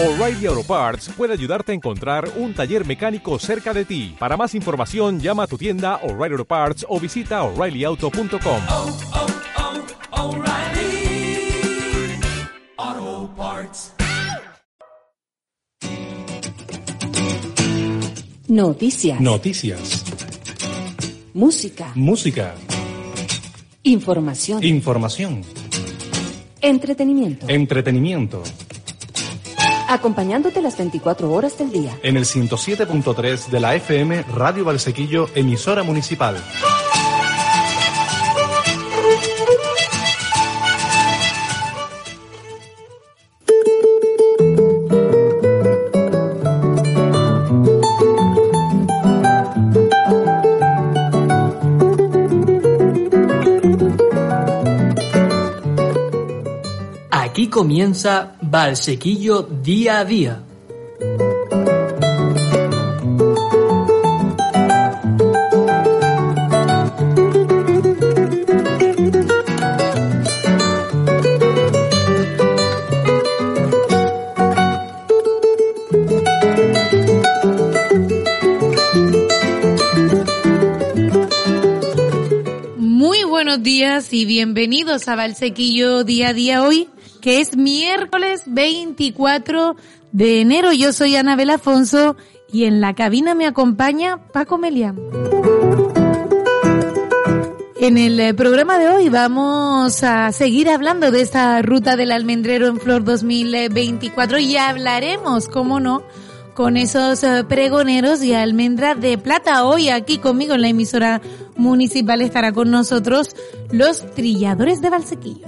O'Reilly Auto Parts puede ayudarte a encontrar un taller mecánico cerca de ti. Para más información, llama a tu tienda O'Reilly Auto Parts o visita oreillyauto.com. oh, oh, Parts. Noticias. Noticias. música. Música. Información. Información. entretenimiento. Entretenimiento. Acompañándote las 24 horas del día. En el 107.3 de la FM Radio Valsequillo, emisora municipal. Comienza Valsequillo Día a Día. Muy buenos días y bienvenidos a Valsequillo Día a Día hoy, que es miércoles 24 de enero. Yo soy Anabel Afonso y en la cabina me acompaña Paco Melián. En el eh, programa de hoy vamos a seguir hablando de esta ruta del almendrero en Flor 2024 y hablaremos, cómo no, con esos eh, pregoneros y almendra de plata. Hoy aquí conmigo en la emisora municipal estará con nosotros los trilladores de Valsequillo.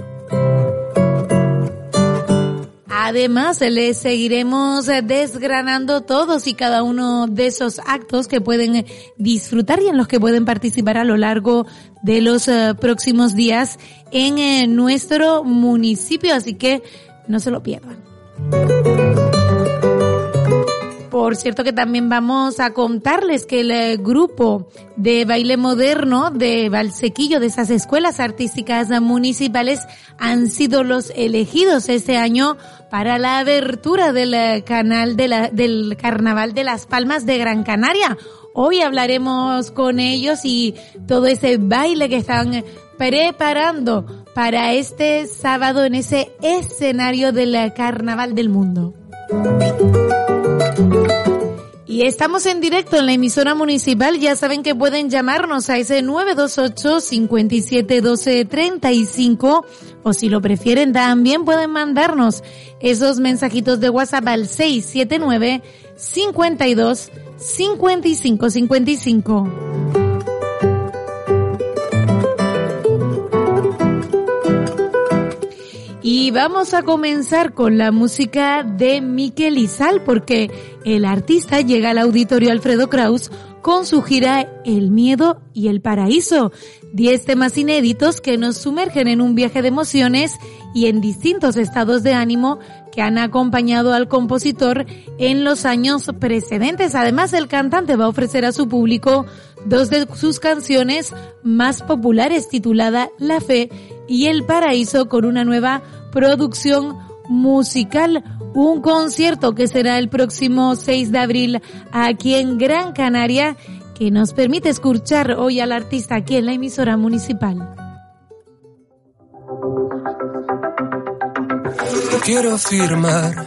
Además, les seguiremos eh, desgranando todos y cada uno de esos actos que pueden eh, disfrutar y en los que pueden participar a lo largo de los eh, próximos días en nuestro municipio. Así que no se lo pierdan. Por cierto que también vamos a contarles que el eh, grupo de baile moderno de Valsequillo, de esas escuelas artísticas municipales, han sido los elegidos este año para la abertura del eh, canal de la- del Carnaval de las Palmas de Gran Canaria. Hoy hablaremos con ellos y todo ese baile que están preparando para este sábado en ese escenario del eh, Carnaval del Mundo. Y estamos en directo en la emisora municipal. Ya saben que pueden llamarnos a ese 928 57 12 35 o si lo prefieren también pueden mandarnos esos mensajitos de WhatsApp al 679 52 55 55. Y vamos a comenzar con la música de Miquel Izal porque el artista llega al auditorio Alfredo Kraus con su gira El miedo y el paraíso. Diez temas inéditos que nos sumergen en un viaje de emociones y en distintos estados de ánimo que han acompañado al compositor en los años precedentes. Además, el cantante va a ofrecer a su público dos de sus canciones más populares titulada La Fe y El Paraíso con una nueva producción musical. Un concierto que será el próximo 6 de abril aquí en Gran Canaria que nos permite escuchar hoy al artista aquí en la emisora municipal. Quiero firmar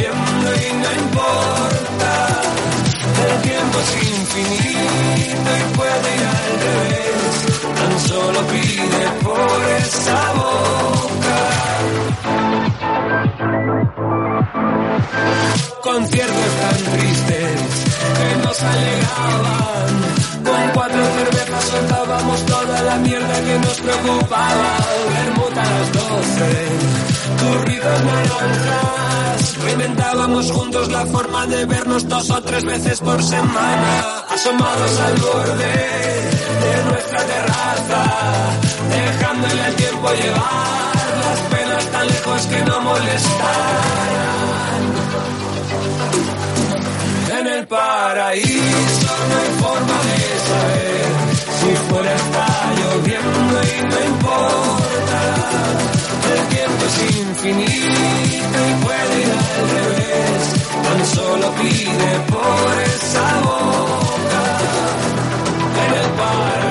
es infinito y puede ir al revés. Tan solo pide por esa boca. Conciertos tan tristes que nos alegraban. Con cuatro cervezas soltábamos toda la mierda que nos preocupaba. Bermuda a las doce, turritos naranjas. Reinventábamos juntos la forma de vernos dos o tres veces por semana. Asomados al borde de nuestra terraza, dejándole el tiempo llevar las lejos que no molestaran. En el paraíso no hay forma de saber si fuera está lloviendo y no importa. El tiempo es infinito y puede ir al revés. Tan solo pide por esa boca. En el paraíso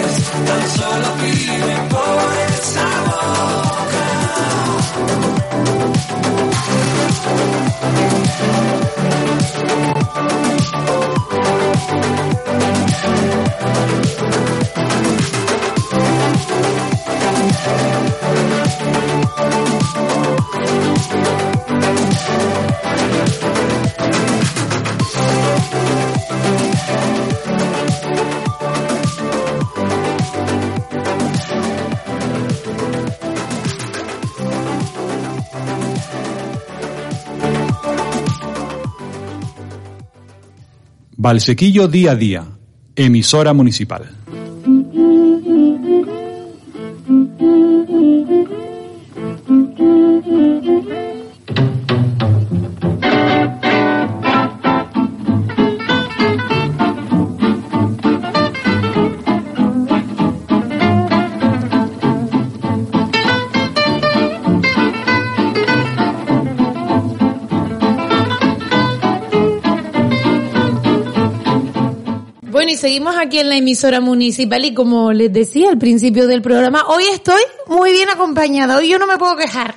Tan solo pide por esa boca. Valsequillo día a día, emisora municipal. Aquí en la emisora municipal y como les decía al principio del programa, hoy estoy muy bien acompañada, hoy yo no me puedo quejar,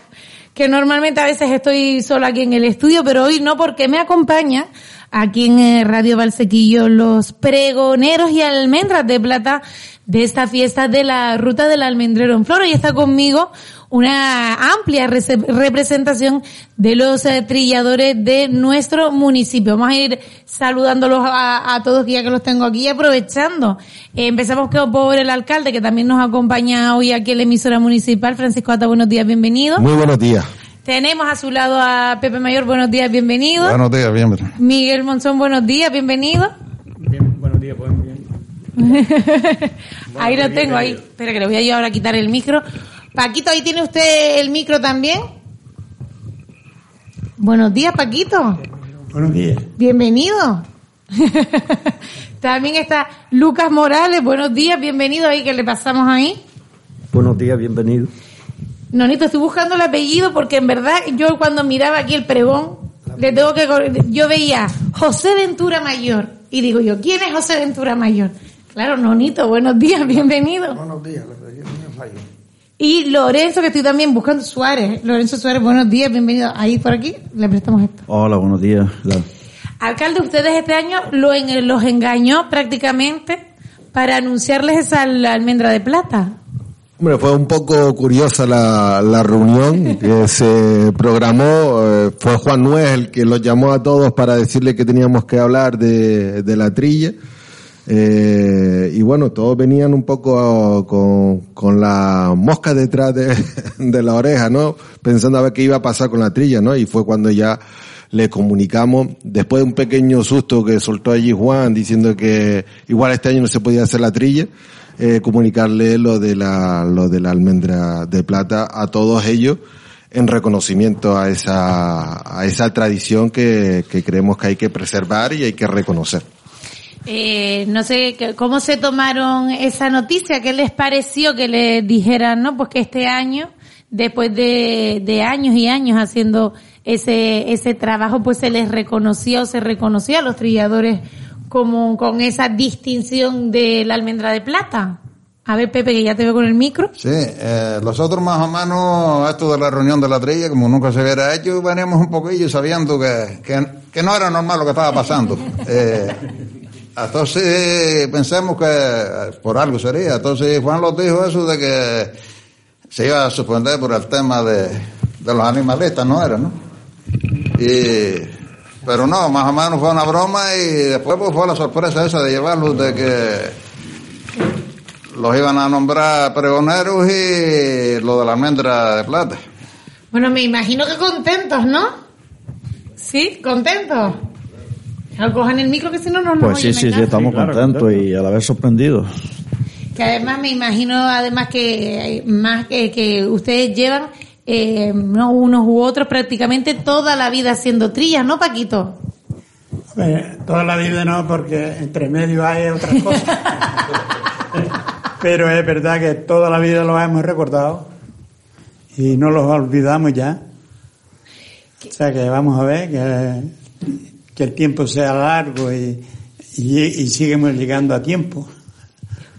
que normalmente a veces estoy sola aquí en el estudio, pero hoy no porque me acompaña aquí en eh, Radio Valsequillo los pregoneros y almendras de plata de esta fiesta de la Ruta del Almendrero en Flora y está conmigo una amplia rese- representación de los eh, trilladores de nuestro municipio. Vamos a ir saludándolos a, a todos ya que los tengo aquí y aprovechando. Eh, empezamos que- por el alcalde que también nos acompaña hoy aquí en la emisora municipal. Francisco Ata, buenos días, bienvenido. Muy buenos días. Tenemos a su lado a Pepe Mayor, buenos días, bienvenido. Buenos días, bienvenido. Miguel Monzón, buenos días, bienvenido. Bien, buenos días, pues, bien. ahí lo tengo, ahí. Espera que le voy a yo ahora a quitar el micro. Paquito, ahí tiene usted el micro también. Buenos días, Paquito. Buenos días. Bienvenido. también está Lucas Morales, buenos días, bienvenido ahí que le pasamos ahí. Buenos días, bienvenido. Nonito, estoy buscando el apellido porque en verdad yo cuando miraba aquí el pregón, le tengo que yo veía José Ventura Mayor y digo yo, ¿quién es José Ventura Mayor? Claro, Nonito, buenos días, bienvenido. Buenos días. Y Lorenzo, que estoy también buscando Suárez. Lorenzo Suárez, buenos días, bienvenido. Ahí por aquí, le prestamos esto. Hola, buenos días. La- Alcalde, ustedes este año lo en- los engañó prácticamente para anunciarles esa al- almendra de plata. Hombre, fue un poco curiosa la, la reunión que se programó. eh, fue Juan Nuez el que los llamó a todos para decirle que teníamos que hablar de, de la trilla. Eh, y bueno, todos venían un poco con, con la mosca detrás de, de la oreja, ¿no? Pensando a ver qué iba a pasar con la trilla, ¿no? Y fue cuando ya le comunicamos, después de un pequeño susto que soltó allí Juan diciendo que igual este año no se podía hacer la trilla, eh, comunicarle lo de la, lo de la almendra de plata a todos ellos en reconocimiento a esa, a esa tradición que, que creemos que hay que preservar y hay que reconocer. Eh, no sé que- cómo se tomaron esa noticia, qué les pareció que les dijeran, ¿no? Pues que este año, después de, de años y años haciendo ese, ese trabajo pues se les reconocía o se reconocía a los trilladores como con esa distinción de la almendra de plata. A ver, Pepe, que ya te veo con el micro. Sí, eh, nosotros más o menos, esto de la reunión de la trilla, como nunca se hubiera hecho, veníamos un poquillo sabiendo que, que, que no era normal lo que estaba pasando. Eh, entonces pensamos que por algo sería. Entonces Juan los dijo eso de que se iba a suspender por el tema de, de los animalistas, ¿no era, no? Y, pero no, más o menos fue una broma y después pues, fue la sorpresa esa de llevarlos de que los iban a nombrar pregoneros y lo de la almendra de plata. Bueno, me imagino que contentos, ¿no? ¿Sí? ¿Contentos? No cojan el micro que si no no nos Pues sí, oyen sí, en sí, estamos contentos y a la vez sorprendidos. Que además me imagino, además que eh, más que, que ustedes llevan eh, no unos u otros prácticamente toda la vida haciendo trillas, ¿no, Paquito? Eh, toda la vida no, porque entre medio hay otras cosas. Pero es verdad que toda la vida los hemos recordado y no los olvidamos ya. O sea que vamos a ver que, que el tiempo sea largo y, y, y seguimos llegando a tiempo.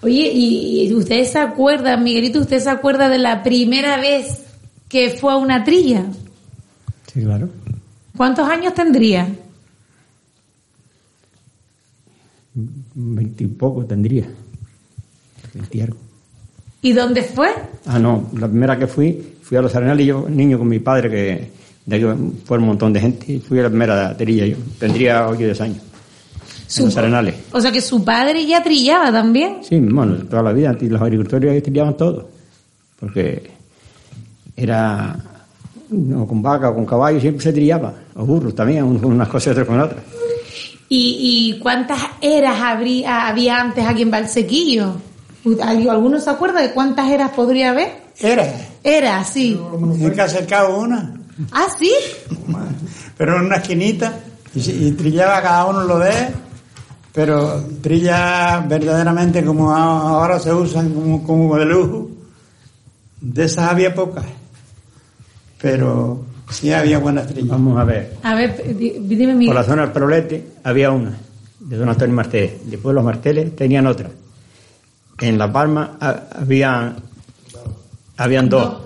Oye, y, ustedes se acuerdan, Miguelito, usted se acuerda de la primera vez que fue a una trilla? Sí, claro. ¿Cuántos años tendría? Veintipoco tendría. Veinti algo. ¿Y dónde fue? Ah, no, la primera que fui, fui a los Arenales, yo niño con mi padre, que de aquí fue un montón de gente, y fui a la primera trilla, yo tendría 8 o 10 años, Su- en los Arenales. O sea que su padre ya trillaba también. Sí, bueno, toda la vida, y los agricultores trillaban todo, porque era, no, con vaca o con caballo siempre se trillaba, o burros también, un- unas cosas y otras con otras. ¿Y, y cuántas eras habría, había antes aquí en Valsequillo? ¿Alguno se acuerda de cuántas eras podría haber? Era, Era, sí. del cabo una, ¿Ah, sí? pero en una esquinita y, trillaba cada uno lo de pero trilla verdaderamente como a- ahora se usan como, como de lujo. De esas había pocas, pero sí había buenas trillas. Vamos a ver, A ver, di- dime por Miguel. la zona del Perolete había una, de don Antonio Martínez, después los Marteles tenían otra. En La Palma ha- había, habían dos.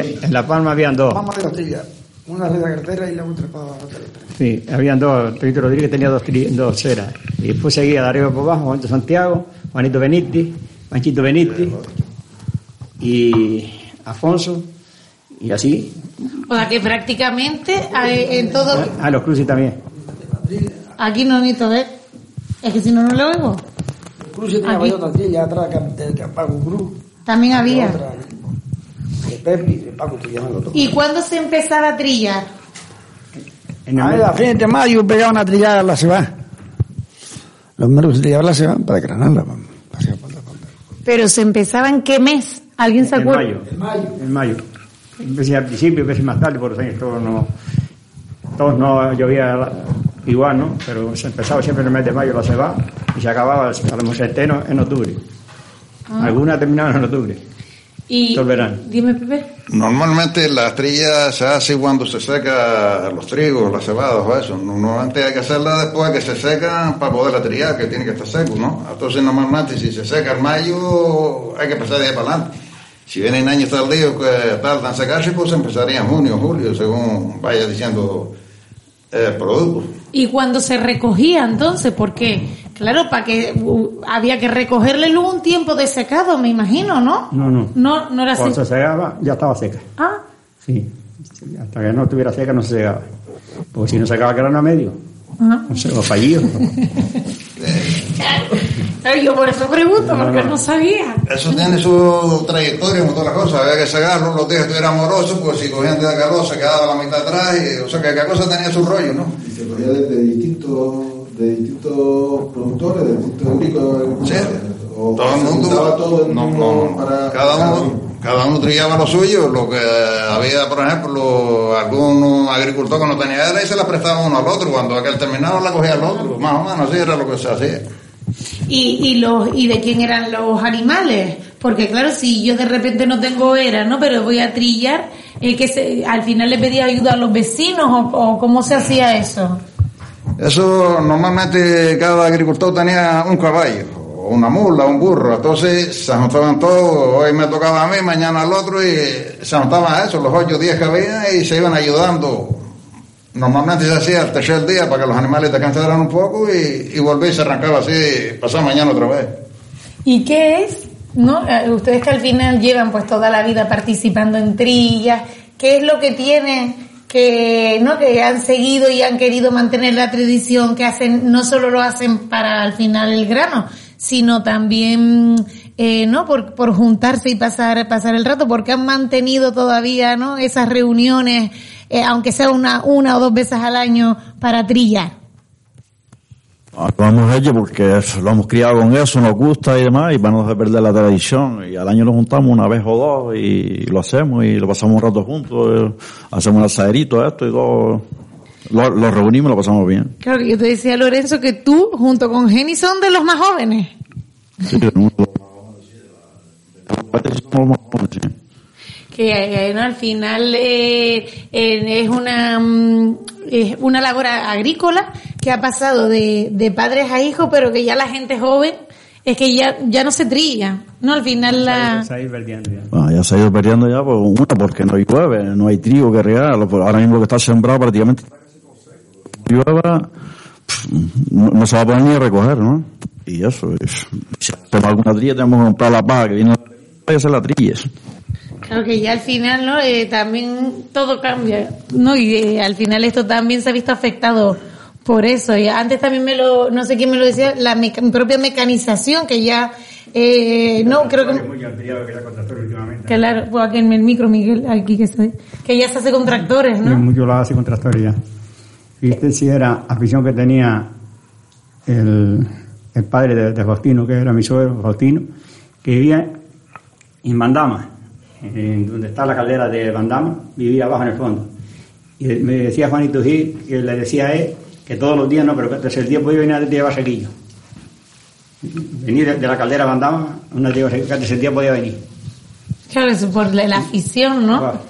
Eh, En La Palma habían dos. Vamos a la trilla. Una de la carretera y la otra para la carretera. Sí, habían dos. Tito Rodríguez tenía dos, dos eras. Y después seguía de arriba para abajo Juanito Santiago, Juanito Benítez, Manchito Benítez y Afonso. Y así. O sea que prácticamente eh, en todo... Ah, los cruces también. Aquí no necesito ver. Es que si no, no lo oigo. Cruz tenía Aquí. otra atrás del Cruz. También había. Otra de Pepe y de Paco trillaban los dos. ¿Y cuándo se empezaba a trillar? En A ver, a fines de mayo pegaban a trillar a la ceba. Los meros se trillaban la ceba para granarla. Pero se empezaba en qué mes? ¿Alguien se En acuerda? mayo. En mayo. Empecé al principio, empecé más tarde, por los años todos no, todos no llovía igual, ¿no? Pero se empezaba siempre en el mes de mayo la ceba y se acababa a lo mejor en octubre. Ah. Algunas terminaban en octubre. Y. Dime, Pepe. Normalmente la trilla se hace cuando se seca los trigos, las cebadas o eso. Normalmente hay que hacerla después que se secan para poderla trillar, que tiene que estar seco, ¿no? Entonces normalmente si se seca en mayo hay que empezar de ahí para adelante. Si vienen años tardíos que tardan en secarse, pues empezaría en junio, julio, según vaya diciendo el producto. ¿Y cuando se recogía entonces? Porque, claro, para que uh, había que recogerle luego un tiempo de secado, me imagino, ¿no? No, no. No, no era así. Cuando se secaba, ya estaba seca. Ah, Sí. Hasta que no estuviera seca no se secaba. Porque si no secaba grano a medio, ajá. o sea, o fallido. Claro, yo por eso pregunto, No, porque no. no sabía. Eso tiene su trayectoria como todas las cosas. Había que sacarlo, los días que estuviera amoroso, pues si cogían de calor se quedaba la mitad atrás. Y, o sea que cada cosa tenía su rollo, ¿no? Y se cogía de, de distintos, de distintos productores, de distintos agrícolas. Sí. O Todo el mundo. juntaba todo el no, mundo no, para- cada uno. Cada uno trillaba lo suyo, lo que había, por ejemplo, algún agricultor que no tenía era y se la prestaba uno al otro. Cuando aquel terminaba la cogía al otro, más o menos así era lo que se hacía. ¿Y, y, los, ¿Y de quién eran los animales? Porque claro, si yo de repente no tengo era, ¿no? Pero voy a trillar, eh, que se, al final le pedía ayuda a los vecinos o, o cómo se hacía eso? Eso normalmente cada agricultor tenía un caballo, una mula, un burro, entonces se juntaban todos, hoy me tocaba a mí, mañana al otro y se juntaban a eso, los ocho días que había y se iban ayudando. Normalmente se hacía el tercer día para que los animales descansaran un poco y, y y se arrancaba así, pasaba mañana otra vez. ¿Y qué es? ¿No? Eh, Ustedes que al final llevan pues toda la vida participando en trillas, ¿qué es lo que tienen que no que han seguido y han querido mantener la tradición que hacen no solo lo hacen para al final el grano, sino también eh, no por, por juntarse y pasar pasar el rato, porque han mantenido todavía no esas reuniones, eh, aunque sea una una o dos veces al año para trillar. Lo hemos hecho porque eso, lo hemos criado con eso, nos gusta y demás, y para no perder la tradición. Y al año nos juntamos una vez o dos y lo hacemos y lo pasamos un rato juntos, eh, hacemos un asaderito, esto y todo. Lo, lo reunimos y lo pasamos bien. Claro que yo te decía Lorenzo que tú junto con Jenny son de los más jóvenes. Sí, que ¿no? al final eh, eh, es una mm, es una labor agrícola que ha pasado de, de padres a hijos, pero que ya la gente joven es que ya ya no se trilla, ¿no? Al final la Se ha ido perdiendo ya. Ah, ya se ha ido perdiendo ya, pues, una, porque no hay llueve, no hay trigo que regar, lo- ahora mismo que está sembrado prácticamente llueva, no, no se va a poder ni a recoger, ¿no? Y eso, es, si hacemos alguna trilla tenemos que comprar la paja que viene y hacer la trilla. Claro que ya al final, ¿no? Eh, también todo cambia, ¿no? Y eh, al final esto también se ha visto afectado por eso. Y antes también me lo, no sé quién me lo decía, la meca- propia mecanización que ya, eh, no, creo que, Muy ampliado que era con tractor últimamente. claro, pues aquí en el micro, Miguel, aquí que estoy, que ya se hace con tractores, ¿no? mucho lo hace con tractores ya. Fíjate si era afición que tenía el, el padre de, de Faustino, que era mi suegro, Faustino, que vivía en Bandama, en donde está la caldera de Bandama, vivía abajo en el fondo. Y me decía Juanito Gil, que le decía a él, que todos los días no, pero que el día podía venir a llevar sequillo. Venir de, de la caldera de Bandama, una que el tercer día podía venir. Claro, eso por la, la afición, ¿no?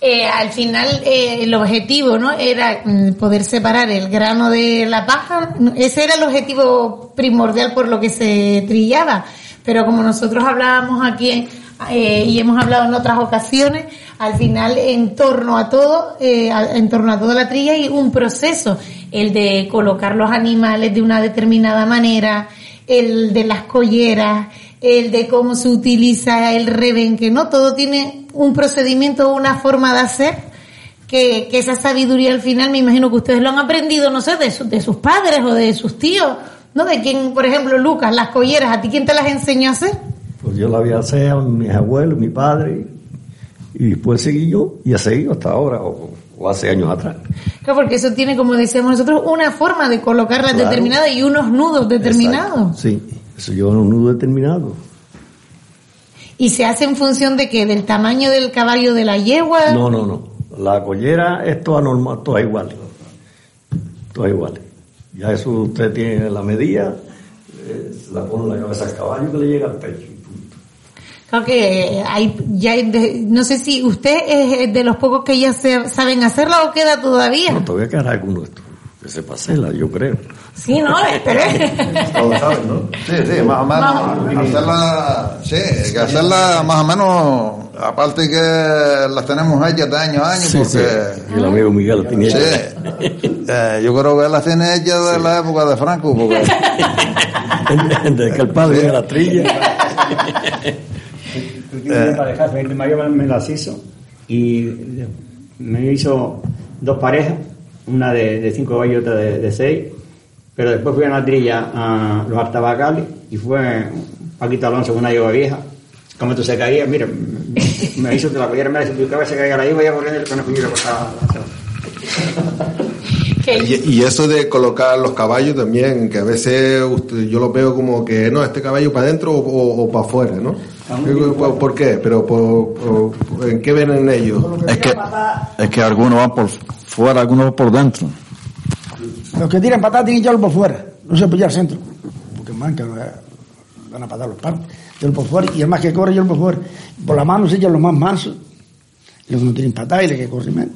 Eh, al final eh, el objetivo no era mm, poder separar el grano de la paja ese era el objetivo primordial por lo que se trillaba pero como nosotros hablábamos aquí eh, y hemos hablado en otras ocasiones al final en torno a todo eh, en torno a toda la trilla hay un proceso el de colocar los animales de una determinada manera el de las colleras el de cómo se utiliza el rebenque, ¿no? Todo tiene un procedimiento, una forma de hacer, que, esa sabiduría al final me imagino que ustedes lo han aprendido, no sé, de, su- de sus padres o de sus tíos, ¿no? De quien, por ejemplo, Lucas, las colleras, ¿a ti quién te las enseñó a hacer? Pues yo la vi hacer a mis abuelos, mi padre, y después seguí yo, y ha seguido hasta ahora, o, o hace años atrás. Claro, porque eso tiene, como decíamos nosotros, una forma de colocarlas Claro. determinada y unos nudos determinados. Sí, eso lleva un nudo determinado. Y se hace en función de que del tamaño del caballo de la yegua. No, no, no. La collera es toda normal, toda igual. Toda igual. Ya eso usted tiene la medida, eh, se la pone en la cabeza al caballo que le llega al pecho. Creo que hay, ya hay de- no sé si usted es de los pocos que ya se- saben hacerla o queda todavía. No, todavía quedará alguno de estos que sepa hacerla, yo creo. Sí, no, la esperé. Todos saben, ¿no? Sí, sí, más o menos. Hacerla, sí, hay que hacerla más o menos, aparte que las tenemos hechas de año a año, Sí, sí. porque... El amigo Miguel la tenía Sí. Eh, yo creo que las tiene hechas de la época de Franco, porque... Desde que el padre era la trilla. Eh. El mayor me las hizo y me hizo dos parejas, una de, de cinco caballos y otra de, de seis, pero después fui a la trilla a los Artabacales y fue Paquito Alonso con una yegua vieja. Como esto se caía, mira, me hizo que la collera me la hizo tu cabeza se caía la yegua y ya corriendo el conejo y Y, y eso de colocar los caballos también, que a veces usted- yo lo veo como que no, este caballo para adentro o, para afuera, ¿no? ¿Por, por qué? ¿Pero por, por- en qué ven en ellos? Es que, es que algunos van por fuera, algunos van por dentro. Los que tiran patadas tienen que echarlo por fuera, no se puede al centro. Porque manca, van a patar los palos. Echarlo por fuera y el más que corre, echarlo por fuera. Por la mano se echan los más mansos. Y luego no tienen patada y le que corre menos.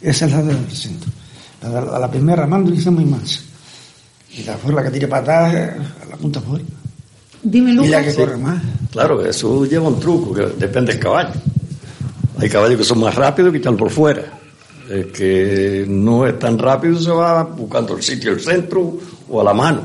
Esa es la del centro. La, de la, la primera mando dice muy mansa. Y la fuera la que tiene patadas a la punta fuera. Dime, Y la Lucas. que corre más. Claro, eso lleva un truco, que depende del caballo. Hay caballos que son más rápidos que están por fuera. El que no es tan rápido se va buscando el sitio, el centro o a la mano.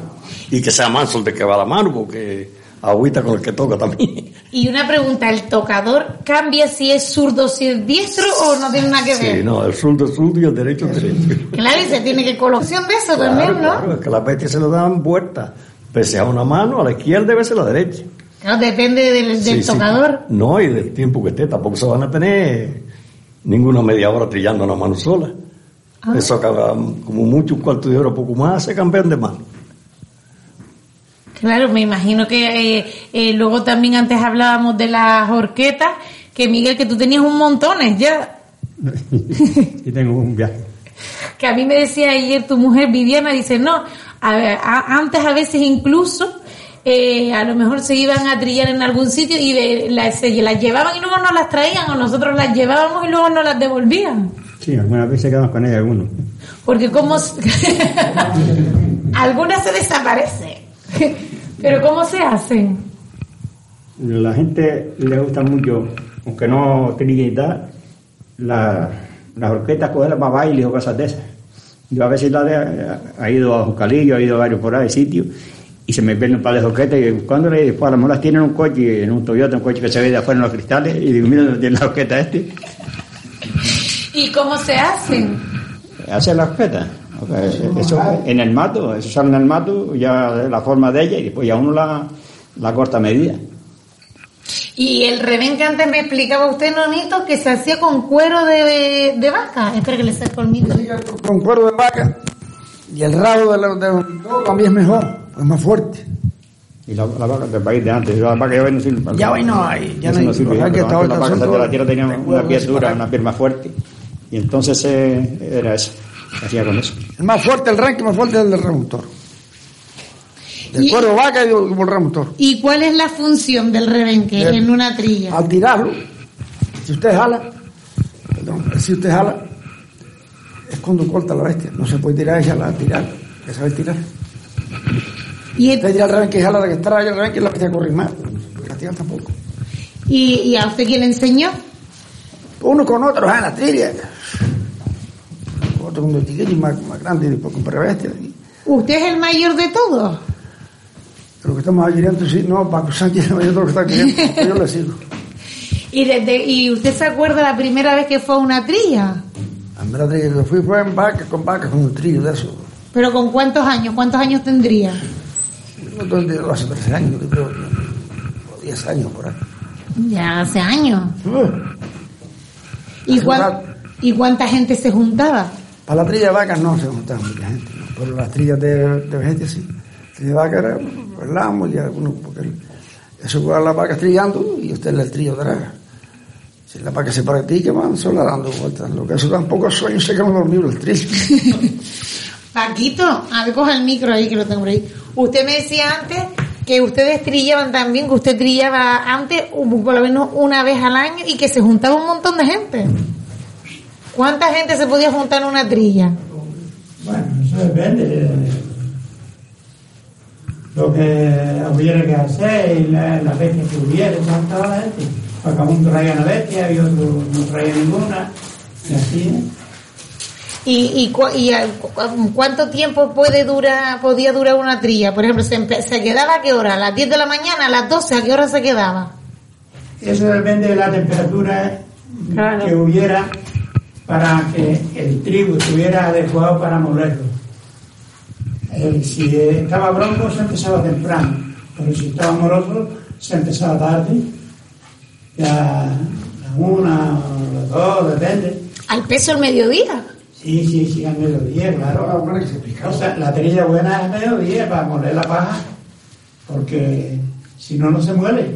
Y que sea manso el de que va a la mano, porque agüita con el que toca también. Y una pregunta, ¿el tocador cambia si es zurdo o si es diestro o no tiene nada que ver? Sí, no, el zurdo es zurdo y el derecho es derecho. Claro, y se tiene que colocación de eso Claro, también, ¿no? claro, es que las bestias se lo dan vuelta. Pese a una mano, a la izquierda debe ser la derecha. Claro, depende del, del Sí, sí. tocador. No, y del tiempo que esté, tampoco se van a tener ninguna media hora trillando una mano sola. Ah. Eso acaba como mucho un cuarto de hora, poco más, se cambian de mano. Claro, me imagino que eh, eh, luego también antes hablábamos de las horquetas, que Miguel, que tú tenías un montones ya. Y tengo un viaje. Que a mí me decía ayer tu mujer Viviana, dice, no, a ver, a- antes a veces incluso eh, a lo mejor se iban a trillar en algún sitio y de- las, se las llevaban y luego nos las traían o nosotros las llevábamos y luego nos las devolvían. Sí, algunas veces quedamos con ella algunos. Porque como... Algunas se desaparecen. Pero ¿cómo se hacen? La gente le gusta mucho, aunque no trille y tal, la- las orquestas cogerlas para bailes o cosas de esas. Yo a veces la de- ha ido a Jucalillo, ha ido a varios por ahí sitios, y se me ven un par de orquestas y buscándole, y después a lo mejor las tienen en un coche, en un Toyota, un coche que se ve de afuera en los cristales, y digo, mira, ¿dónde tiene la orquesta este? ¿Y cómo se hacen? Hace la orquesta. Ok, Eso en el mato, eso sale en el mato, ya la forma de ella, y después ya uno la, la corta a medida. Y el revén que antes me explicaba usted, Nonito, que se hacía con cuero de, de vaca. Espera que le saco el. Con cuero de vaca. Y el rabo de, la- de también es mejor, es más fuerte. Y la, la vaca del país de antes, la vaca ya hoy no sirve para Ya hoy no hay, ya Eso no hay. sirve, que estaban la vaca de la tierra tenía una piel dura, una piel más fuerte. Y entonces eh, era eso, hacía con eso. El más fuerte, el ranking más fuerte es el del remontor. Del cuero vaca y. ¿Y cuál es la función del rebenque Bien. en una trilla? Al tirarlo, si usted jala, perdón, si usted jala, es cuando corta la bestia. No se puede tirar y jalar, tirar. Que saber tirar. Y, Usted tira al rebenque y jala la que está el rebenque y la bestia corre más. Castigan tampoco. ¿Y, y a usted quién le enseñó? Uno con otro, ah, en la trilla. Otro con un etiquete más, más grande y después comprar bestia. ¿Usted es el mayor de todos? Lo que estamos queriendo, sí, no, Paco Sánchez es mayor de lo que está queriendo. Yo le sigo. ¿Y, desde, ¿Y usted se acuerda la primera vez que fue a una trilla? La trilla que fui fue en vaca, con vaca, con un trillo de eso. ¿Pero con cuántos años? ¿Cuántos años tendría? No, donde- hace 13 años, yo creo, o 10 años por ahí. Ya hace años. ¿Y, cuán-. ¿Y cuánta gente se juntaba? Para la trilla de vacas no se juntaba mucha gente, no, pero las trillas de, de gente sí. De vaca era, hablamos y algunos, porque el- eso fue a las vacas trillando y usted le el trillo atrás. Si la vaca se practica, van sola dando vueltas. Lo que eso tampoco sueño, sé que no dormido el trillo. Paquito, a ver, coja el micro ahí que lo tengo por ahí. Usted me decía antes que ustedes trillaban también, que usted trillaba antes por lo menos una vez al año y que se juntaba un montón de gente. ¿Cuánta gente se podía juntar en una trilla? Bueno, eso depende de lo que hubiera que hacer y la, la bestia que hubiera, tanta la gente. Porque uno traía una bestia y otro no traía ninguna, y así. ¿eh? ¿Y, y, cu- y a- cu- cuánto tiempo puede durar, podía durar una trilla? Por ejemplo, ¿se, quedaba a qué hora? ¿A las 10 de la mañana? ¿A las 12? ¿A qué hora se quedaba? Eso depende de la temperatura Claro. que hubiera para que el trigo estuviera adecuado para molerlo. Eh, si estaba bronco se empezaba temprano, pero si estaba moroso se empezaba tarde, ya a la una o las dos, depende. ¿Al peso el mediodía? Sí, sí, sí, al mediodía, claro. O sea, la trilla buena es al mediodía para moler la paja, porque si no, no se muele.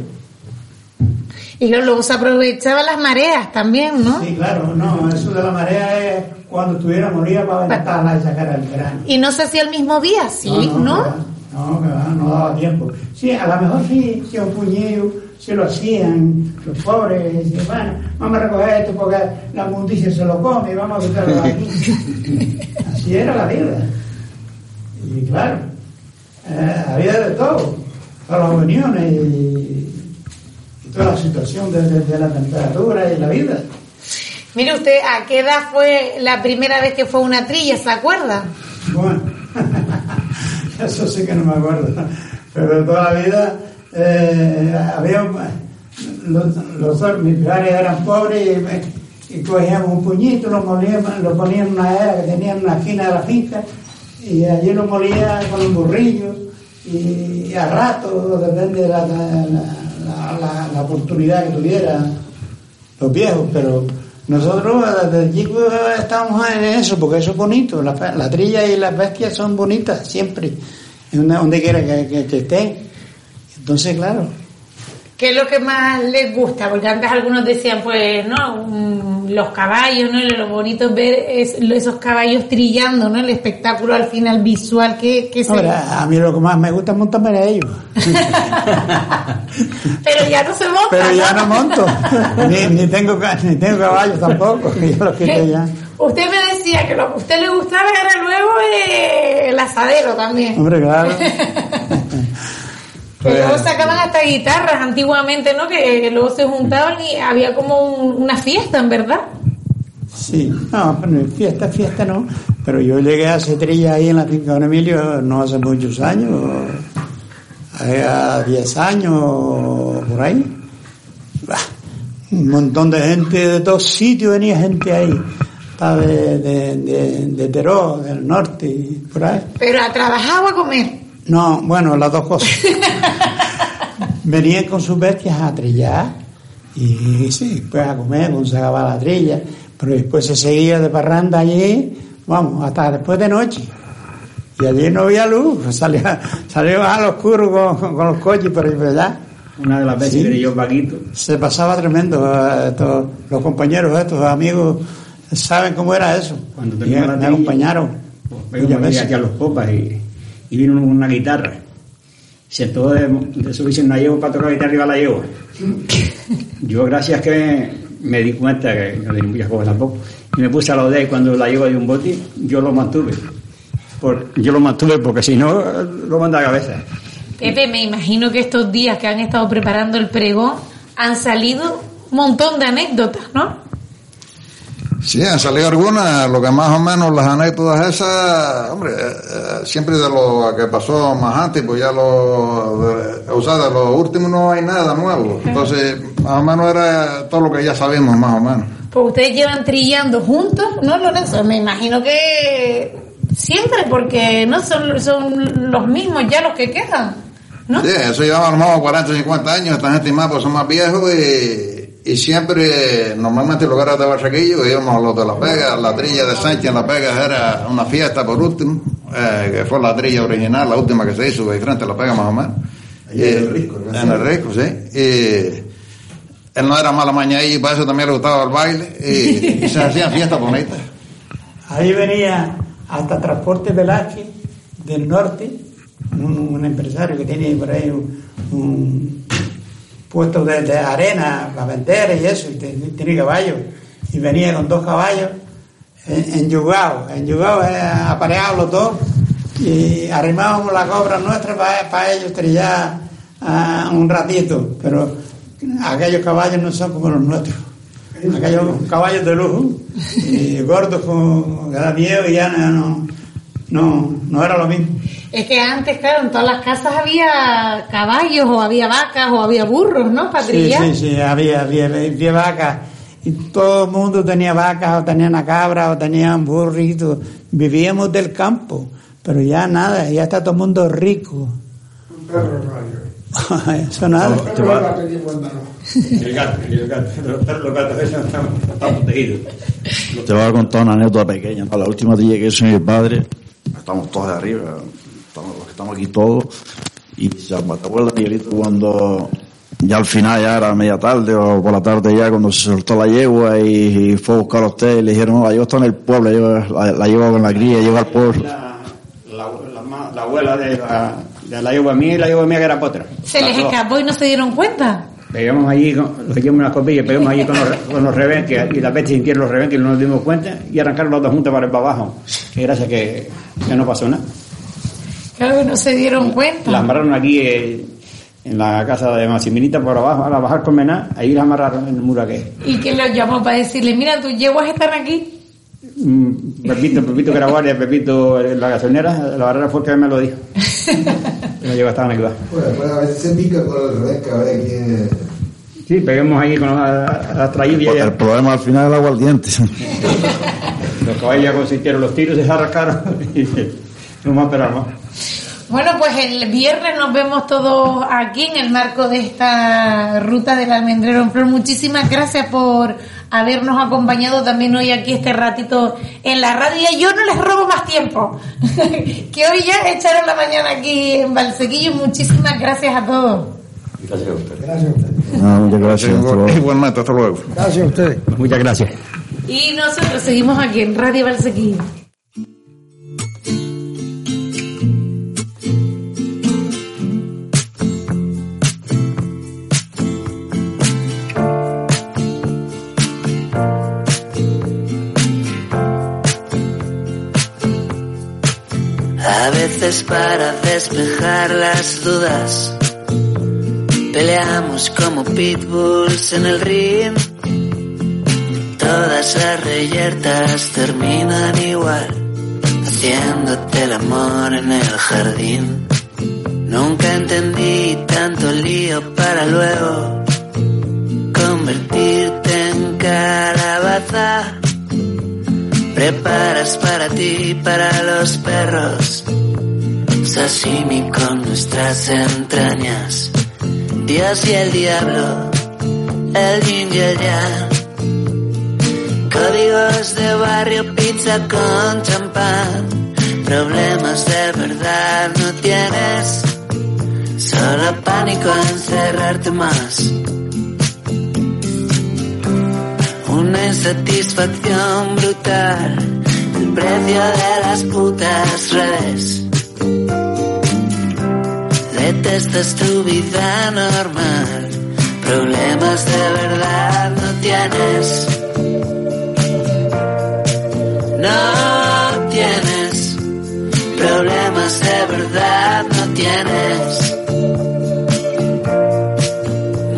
Y luego se aprovechaban las mareas también, ¿no? Sí, claro, no, eso de la marea es cuando estuviera moría para aventarla y sacar al verano. Y no se hacía el mismo día, sí, ¿no? No, que va, no daba tiempo. Sí, a lo mejor sí, si un puñillo se lo hacían los pobres, decían, bueno, vamos a recoger esto porque la mundicia se lo come, vamos a quitarlo aquí. Así era la vida. Y claro, eh, había de todo, todas las uniones y, y toda la situación de, de- de la temperatura y la vida. Mire usted, ¿a qué edad fue la primera vez que fue una trilla? ¿Se acuerda? Bueno, eso sí que no me acuerdo. Pero toda la vida eh, había. Los, los mis padres eran pobres y, y cogíamos un puñito, lo, molíamos, lo ponían en una era que tenían en una esquina de la finca y allí lo molía con un burrillo y, a rato, depende de la, la, la- la- oportunidad que tuviera los viejos, pero nosotros desde chicos estamos en eso, porque eso es bonito, la, la trilla y las bestias son bonitas siempre, donde quiera que, que, que estén. Entonces, claro, ¿Qué es lo que más les gusta? Porque antes algunos decían, pues, ¿no? Mm, Los caballos, ¿no? Lo bonito es ver es- esos caballos trillando, ¿no? El espectáculo al final visual que, que se... Hombre, a mí lo que más me gusta es montarme a ellos, Pero ya no se monta, pero ya no monto, ni, ni tengo, ni tengo caballos tampoco, que ya los quité ya. Usted me decía que lo que a usted le gustaba era luego eh, el asadero también. Hombre, claro. Que luego sacaban hasta guitarras antiguamente, ¿no? Que, que luego se juntaban y había como un- una fiesta, en verdad. Sí, no, pero fiesta, fiesta no. Pero yo llegué a hacer trilla ahí en la finca Don Emilio no hace muchos años, a 10 años por ahí. Bah, Un montón de gente de todos sitios venía gente ahí. De, de, de, de Teró, del norte y por ahí. Pero a trabajar o a comer. No, bueno, las dos cosas. Venían con sus bestias a trillar y sí, pues a comer, cuando se acababa la trilla, pero después se seguía de parranda allí, vamos, hasta después de noche. Y allí no había luz, pues salía, salíamos al oscuro con, con los coches por allá. Una de las veces Sí. yo vaguito. Se pasaba tremendo, eh, estos- los compañeros estos amigos saben cómo era eso. Cuando Y la me trilla, acompañaron. Muchas me veces. aquí a los popas y, y vino uno con una guitarra. Se todo de, de subirse una yegua para tocar la guitarra arriba de la yegua. Yo, gracias que me di cuenta que no tenía muchas cosas tampoco, y me puse a los dedos y cuando la yegua dio un bote, yo lo mantuve. Por, yo lo mantuve porque si no, lo manda a cabeza. Pepe, me imagino que estos días que han estado preparando el pregón han salido un montón de anécdotas, ¿no? Sí, han salido algunas, lo que más o menos las anécdotas esas, hombre, eh, eh, siempre de lo que pasó más antes, pues ya lo, de, o sea, de lo último no hay nada nuevo. Entonces, más o menos era todo lo que ya sabemos, más o menos. Pues ustedes llevan trillando juntos, ¿no, Lorenzo? Me imagino que siempre, porque no son, son los mismos ya los que quedan, ¿no? Sí, eso llevaba a lo mejor 40, 50 años, esta gente más, pues son más viejos y, y siempre, normalmente en lugares de Barraquillo, íbamos a los de Las Vegas, la trilla de Sánchez en Las Vegas era una fiesta por último, eh, que fue la trilla original, la última que se hizo, de frente a Las Vegas más o menos. Allí en el Risco, ¿no? En el Risco, sí. Y él no era mala maña y para eso también le gustaba el baile y, y se hacían fiestas bonitas. Ahí venía hasta Transporte Velázquez del norte, un, un empresario que tiene por ahí un, un puesto de, arena para vender y eso, y tiene caballos. Y venía con dos caballos en Yugao, en Yugao eh, apareados los dos y arrimábamos la cobra nuestra para, ellos trillar ah, un ratito, pero aquellos caballos no son como los nuestros. Aquellos caballos de lujo y gordos con que da miedo y ya no, no, no era lo mismo. Es que antes, claro, en todas las casas había caballos o había vacas o había burros, ¿no? Para Sí, sí, sí, había, había, había vacas. Y todo el mundo tenía vacas, o tenía una cabra, o tenía un burrito. Vivíamos del campo, pero ya nada, ya está todo el mundo rico. Eso nada. El gato, el gato, los perros, los gatos esos están, están protegidos. Te voy a contar una anécdota pequeña. A la última día que hizo mi padre, estamos todos de arriba, estamos, los que estamos aquí todos, y se ¿te acuerdas, Miguelito, cuando ya al final, ya era media tarde o por la tarde ya, cuando se soltó la yegua y, y fue a buscar a usted y le dijeron, no, la yegua está en el pueblo, la yegua, la, la yegua con la cría, llega al pueblo. La, abuela de la, de la yegua mía y la yegua mía que era potra. Se les dos. escapó y no se dieron cuenta. Pegamos allí, nos echamos unas copillas, pegamos allí con los, con los rebenques, y las bestias sintieron los rebenques y no nos dimos cuenta, y arrancaron las dos juntas para el para abajo. Y gracias que, que no pasó nada. Claro que no se dieron cuenta. Las amarraron aquí eh, en la casa de Maximinita por abajo, a la bajar por Mená, ahí las amarraron en el muro aquel. Y que los llamó para decirle, mira, tus yeguas están aquí. Mm, Pepito, Pepito que era guardia, Pepito eh, la gasolinera, la barrera fue que me lo dijo. No llegó estaban aquí. Bueno, pues a veces se pica con el revés, a ver quién... Sí, peguemos ahí con las la traídas El problema al final es el aguardiente. Los caballos ya consistieron los tiros, se arrancaron no más esperamos. Bueno, pues el viernes nos vemos todos aquí en el marco de esta ruta del almendrero en flor. Muchísimas gracias por habernos acompañado también hoy aquí este ratito en la radio. Yo no les robo más tiempo, que hoy ya echaron la mañana aquí en Valsequillo. Muchísimas gracias a todos. Gracias a usted. Gracias a ustedes. Ah, muchas gracias. hasta luego. Igualmente, hasta luego. Gracias a ustedes. Muchas gracias. Y nosotros seguimos aquí en Radio Valsequillo. Para despejar las dudas, peleamos como pitbulls en el ring. Todas las reyertas terminan igual, haciéndote el amor en el jardín. Nunca entendí tanto lío para luego convertirte en calabaza. Preparas para ti, para los perros, sashimi con nuestras entrañas. Dios y el diablo, el yin y el yang. Códigos de barrio, pizza con champán. Problemas de verdad no tienes, solo pánico a encerrarte más. Una insatisfacción brutal, el precio de las putas redes. Detestas tu vida normal, problemas de verdad no tienes. No tienes, problemas de verdad no tienes.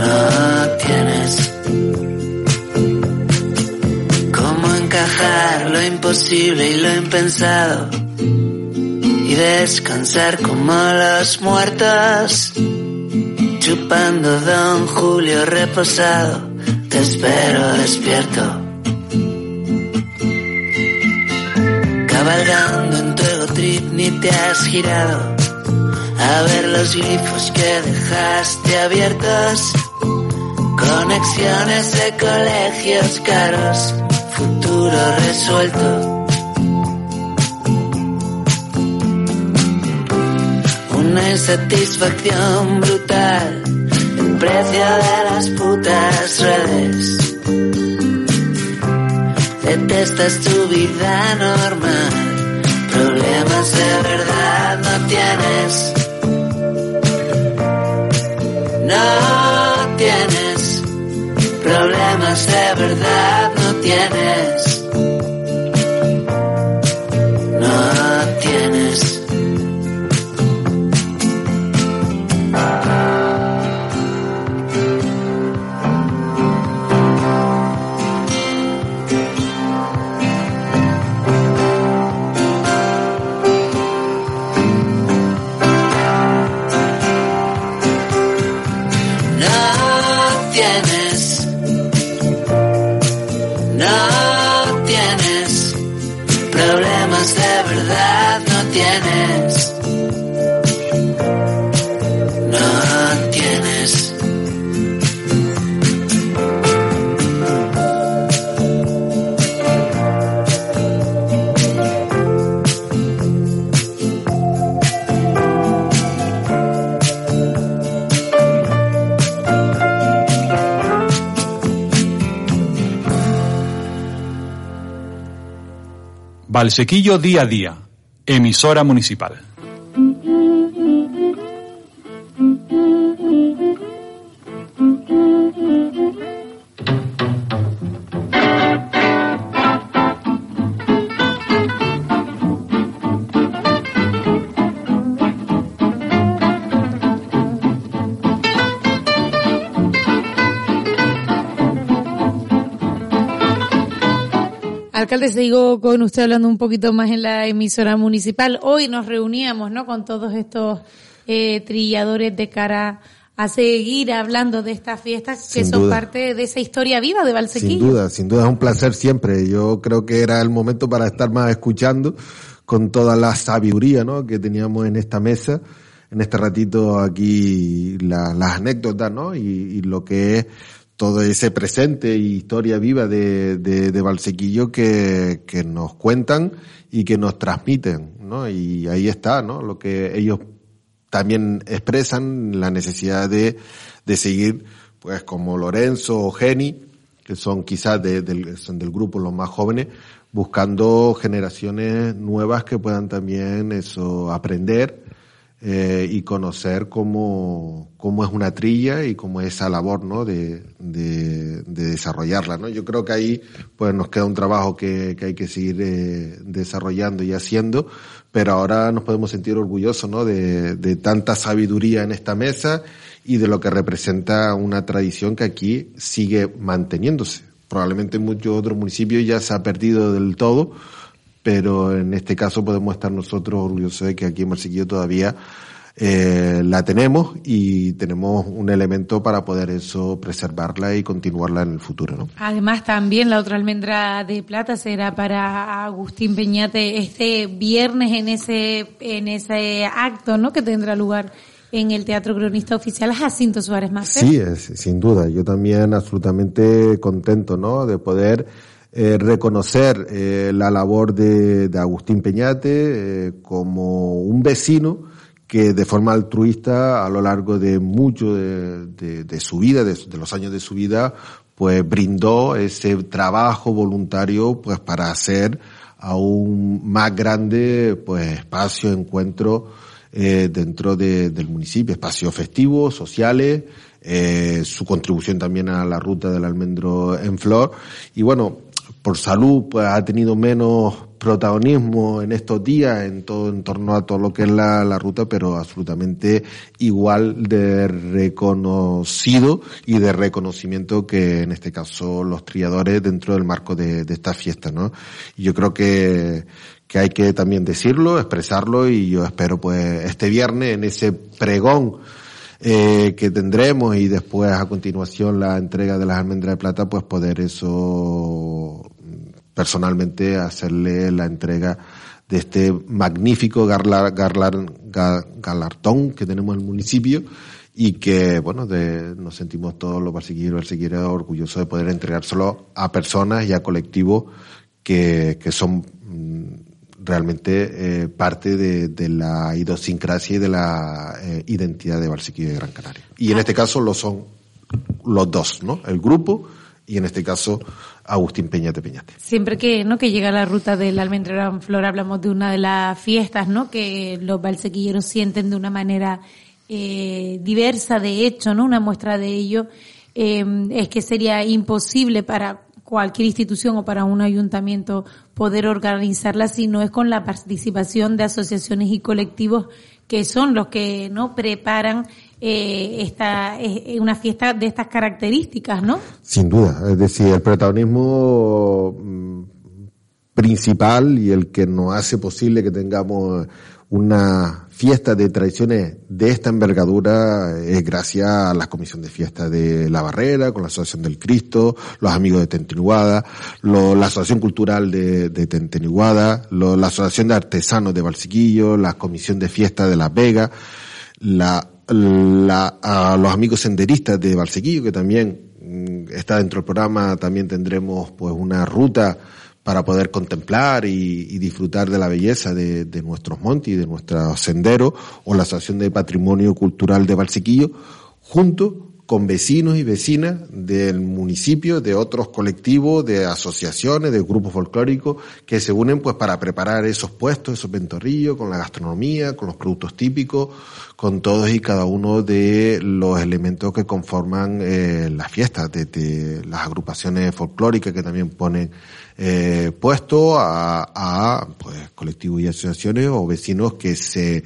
No tienes. Cómo encajar lo imposible y lo impensado y descansar como los muertos, chupando Don Julio reposado, te espero despierto. Cabalgando en tu ego trip ni te has girado a ver los glifos que dejaste abiertos. Conexiones de colegios caros, futuro resuelto. Una insatisfacción brutal, el precio de las putas redes. Detestas tu vida normal, problemas de verdad no tienes. No tienes, problemas de verdad no tienes. Problemas de verdad no tienes. Valsequillo día a día. Emisora municipal. Alcalde, sigo con usted hablando un poquito más en la emisora municipal. Hoy nos reuníamos, ¿no? Con todos estos eh, trilladores de cara a seguir hablando de estas fiestas que Sin son duda. parte de esa historia viva de Valsequillo. Sin duda, sin duda es un placer siempre. Yo creo que era el momento para estar más escuchando con toda la sabiduría ¿no? que teníamos en esta mesa, en este ratito aquí, la- las anécdotas ¿no? y, y lo que es todo ese presente y historia viva de, de, de que, que nos cuentan y que nos transmiten. ¿no? Y ahí está ¿no? lo que ellos también expresan la necesidad de, de seguir, pues como Lorenzo o Geni, que son quizás de- del, son del grupo los más jóvenes, buscando generaciones nuevas que puedan también eso aprender eh, y conocer cómo, cómo es una trilla y cómo es esa labor ¿no? de, de, de desarrollarla. ¿no? Yo creo que ahí pues nos queda un trabajo que, que hay que seguir eh, desarrollando y haciendo, pero ahora nos podemos sentir orgullosos ¿no? de, de tanta sabiduría en esta mesa y de lo que representa una tradición que aquí sigue manteniéndose. Probablemente en muchos otros municipios ya se ha perdido del todo, pero en este caso podemos estar nosotros orgullosos de que aquí en Marsequillo todavía eh, la tenemos y tenemos un elemento para poder eso preservarla y continuarla en el futuro, ¿no? Además, también la otra almendra de plata será para Agustín Peñate este viernes en ese, en ese acto, ¿no? Que tendrá lugar en el Teatro Cronista Oficial Jacinto Suárez Master. Sí, es, sin duda. Yo también absolutamente contento, ¿no? De poder eh, reconocer eh, la labor de, Agustín Peñate eh, como un vecino que de forma altruista a lo largo de mucho de, su vida, de, de los años de su vida, pues brindó ese trabajo voluntario pues para hacer aún más grande pues espacio, encuentro dentro de- del municipio, espacios festivos, sociales, su contribución también a la ruta del almendro en flor. Y bueno, por salud pues ha tenido menos protagonismo en estos días en todo en torno a todo lo que es la, la ruta, pero absolutamente igual de reconocido y de reconocimiento que en este caso los triadores dentro del marco de, de esta fiesta, ¿no? Yo creo que, que hay que también decirlo, expresarlo y yo espero pues este viernes en ese pregón eh, que tendremos y después a continuación la entrega de las almendras de plata, pues poder eso personalmente hacerle la entrega de este magnífico garla- garlar- ga- galardón que tenemos en el municipio y que, bueno, de, nos sentimos todos los barsequilleros y barsequilleras orgullosos de poder entregárselo a personas y a colectivos que, que son mm, realmente eh, parte de, de la idiosincrasia y de la eh, identidad de Barsequillo de Gran Canaria. Y en este caso lo son los dos, ¿no? El grupo y en este caso Agustín Peñate Peñate. Siempre que, ¿no? que llega la ruta del almendrero en flor hablamos de una de las fiestas, ¿no? Que los valsequilleros sienten de una manera eh, diversa, de hecho, ¿no? Una muestra de ello eh, es que sería imposible para cualquier institución o para un ayuntamiento poder organizarla si no es con la participación de asociaciones y colectivos que son los que no preparan eh, esta eh, una fiesta de estas características, ¿no? Sin duda, es decir, el protagonismo mm, principal y el que nos hace posible que tengamos una fiesta de tradiciones de esta envergadura es gracias a la Comisión de Fiestas de La Barrera, con la Asociación del Cristo, los amigos de Tenteniguada, lo- la Asociación Cultural de, de la Asociación de Artesanos de Valsequillo, la Comisión de Fiestas de Las Vegas, la, la- a los amigos senderistas de Valsequillo, que también mm, está dentro del programa, también tendremos pues una ruta para poder contemplar y, disfrutar de la belleza de, de nuestros montes y de nuestros senderos, o la Asociación de Patrimonio Cultural de Valsequillo, junto con vecinos y vecinas del municipio, de otros colectivos, de asociaciones, de grupos folclóricos que se unen pues para preparar esos puestos, esos ventorrillos, con la gastronomía, con los productos típicos, con todos y cada uno de los elementos que conforman eh, las fiestas, desde las agrupaciones folclóricas que también ponen eh, puesto a, a, pues colectivos y asociaciones o vecinos que se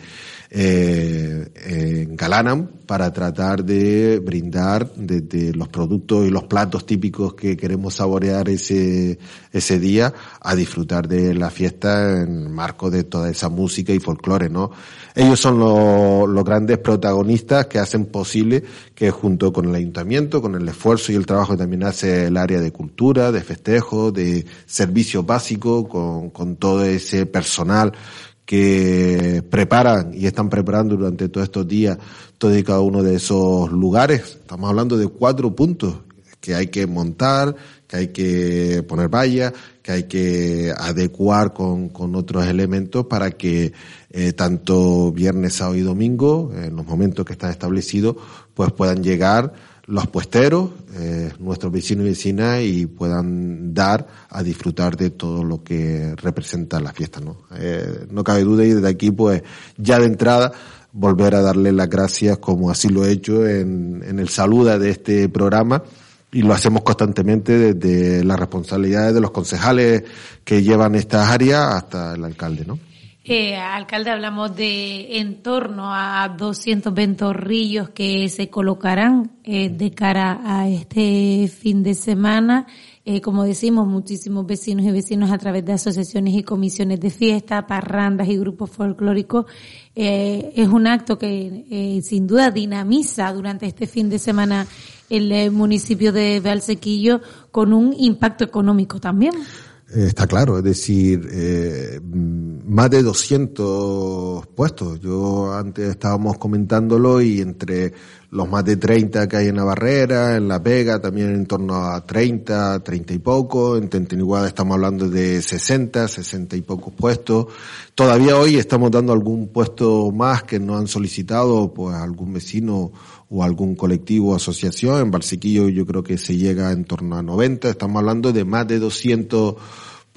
eh, eh, engalanan para tratar de brindar desde los productos y los platos típicos que queremos saborear ese, ese día a disfrutar de la fiesta en el marco de toda esa música y folclore, ¿no? Ellos son los, los grandes protagonistas que hacen posible que junto con el ayuntamiento, con el esfuerzo y el trabajo que también hace el área de cultura, de festejo, de servicio básico, con, con todo ese personal que preparan y están preparando durante todos estos días todo y cada uno de esos lugares. Estamos hablando de cuatro puntos que hay que montar, que hay que poner vallas, que hay que adecuar con, con otros elementos para que eh, tanto viernes, sábado y domingo, en los momentos que están establecidos, pues puedan llegar los puesteros, eh, nuestros vecinos y vecinas, y puedan dar a disfrutar de todo lo que representa la fiesta, ¿no? Eh, no cabe duda y desde aquí, pues, ya de entrada, volver a darle las gracias como así lo he hecho en, en el saluda de este programa y lo hacemos constantemente desde las responsabilidades de los concejales que llevan estas áreas hasta el alcalde, ¿no? Eh, alcalde, hablamos de en torno a 200 ventorrillos que se colocarán eh, de cara a este fin de semana. Eh, como decimos, muchísimos vecinos y vecinos a través de asociaciones y comisiones de fiesta, parrandas y grupos folclóricos. Eh, es un acto que eh, sin duda dinamiza durante este fin de semana el municipio de Valsequillo con un impacto económico también. Está claro, es decir, eh, más de 200 puestos. Yo antes estábamos comentándolo y entre los más de 30 que hay en la barrera, en La Vega también en torno a 30, 30 y poco, en Tenteniguada estamos hablando de 60, 60 y pocos puestos. Todavía hoy estamos dando algún puesto más que no han solicitado, pues algún vecino o algún colectivo o asociación. En Barsequillo yo creo que se llega en torno a 90. Estamos hablando de más de 200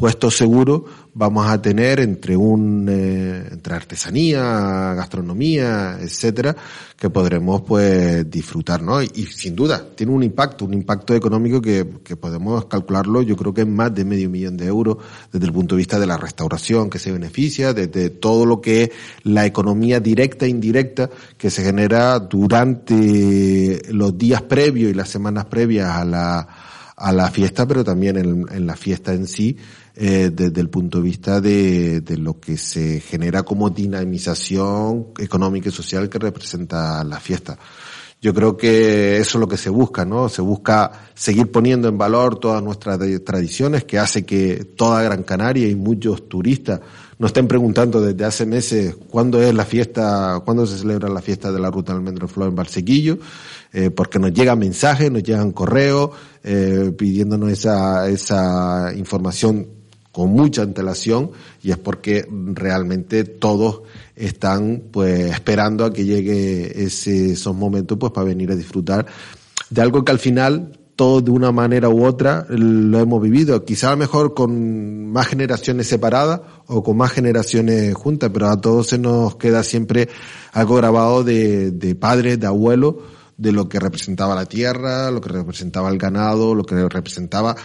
puestos seguros. Vamos a tener entre un eh, entre artesanía, gastronomía, etcétera, que podremos pues disfrutar, ¿no? Y, sin duda tiene un impacto, un impacto económico que, que podemos calcularlo. Yo creo que es más de medio millón de euros desde el punto de vista de la restauración que se beneficia, desde todo lo que es la economía directa e indirecta que se genera durante los días previos y las semanas previas a la a la fiesta, pero también en la fiesta en sí, eh, desde el punto de vista de, de lo que se genera como dinamización económica y social que representa la fiesta. Yo creo que eso es lo que se busca, ¿no? Se busca seguir poniendo en valor todas nuestras tradiciones que hace que toda Gran Canaria y muchos turistas nos estén preguntando desde hace meses cuándo es la fiesta, cuándo se celebra la fiesta de la Ruta del Flor en Barsequillo, eh, porque nos llegan mensajes, nos llegan correos, eh, pidiéndonos esa, esa información con mucha antelación y es porque realmente todos están pues esperando a que llegue ese, esos momentos pues para venir a disfrutar de algo que al final todos de una manera u otra lo hemos vivido, quizá mejor con más generaciones separadas o con más generaciones juntas, pero a todos se nos queda siempre algo grabado de, de padres, de abuelos, de lo que representaba la tierra, lo que representaba el ganado, lo que representaba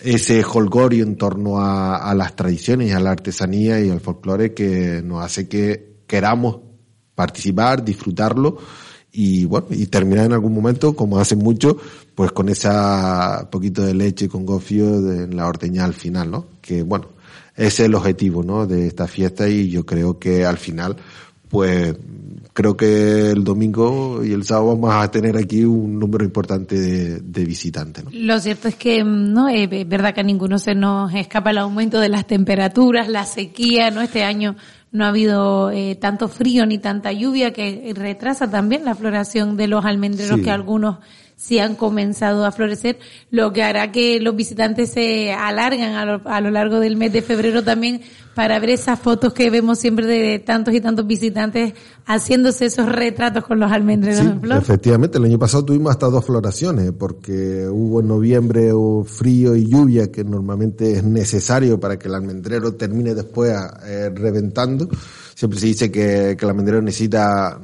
ese holgorio en torno a, a las tradiciones y a la artesanía y al folclore que nos hace que queramos participar, disfrutarlo y bueno, y terminar en algún momento, como hace mucho, pues con esa poquito de leche con gofio de, en la ordeña al final, ¿no? Que bueno, ese es el objetivo, ¿no? De esta fiesta y yo creo que al final, pues creo que el domingo y el sábado vamos a tener aquí un número importante de, de visitantes, ¿no? Lo cierto es que mm, no es verdad que a ninguno se nos escapa el aumento de las temperaturas, la sequía, no este año no ha habido eh, tanto frío ni tanta lluvia que retrasa también la floración de los almendreros Sí. que algunos sí han comenzado a florecer, lo que hará que los visitantes se alargan a lo, a lo largo del mes de febrero también para ver esas fotos que vemos siempre de tantos y tantos visitantes haciéndose esos retratos con los almendreros Sí, en flor. efectivamente, el año pasado tuvimos hasta dos floraciones, porque hubo en noviembre un frío y lluvia que normalmente es necesario para que el almendrero termine después eh, reventando. Siempre se dice que, que el almendrero necesita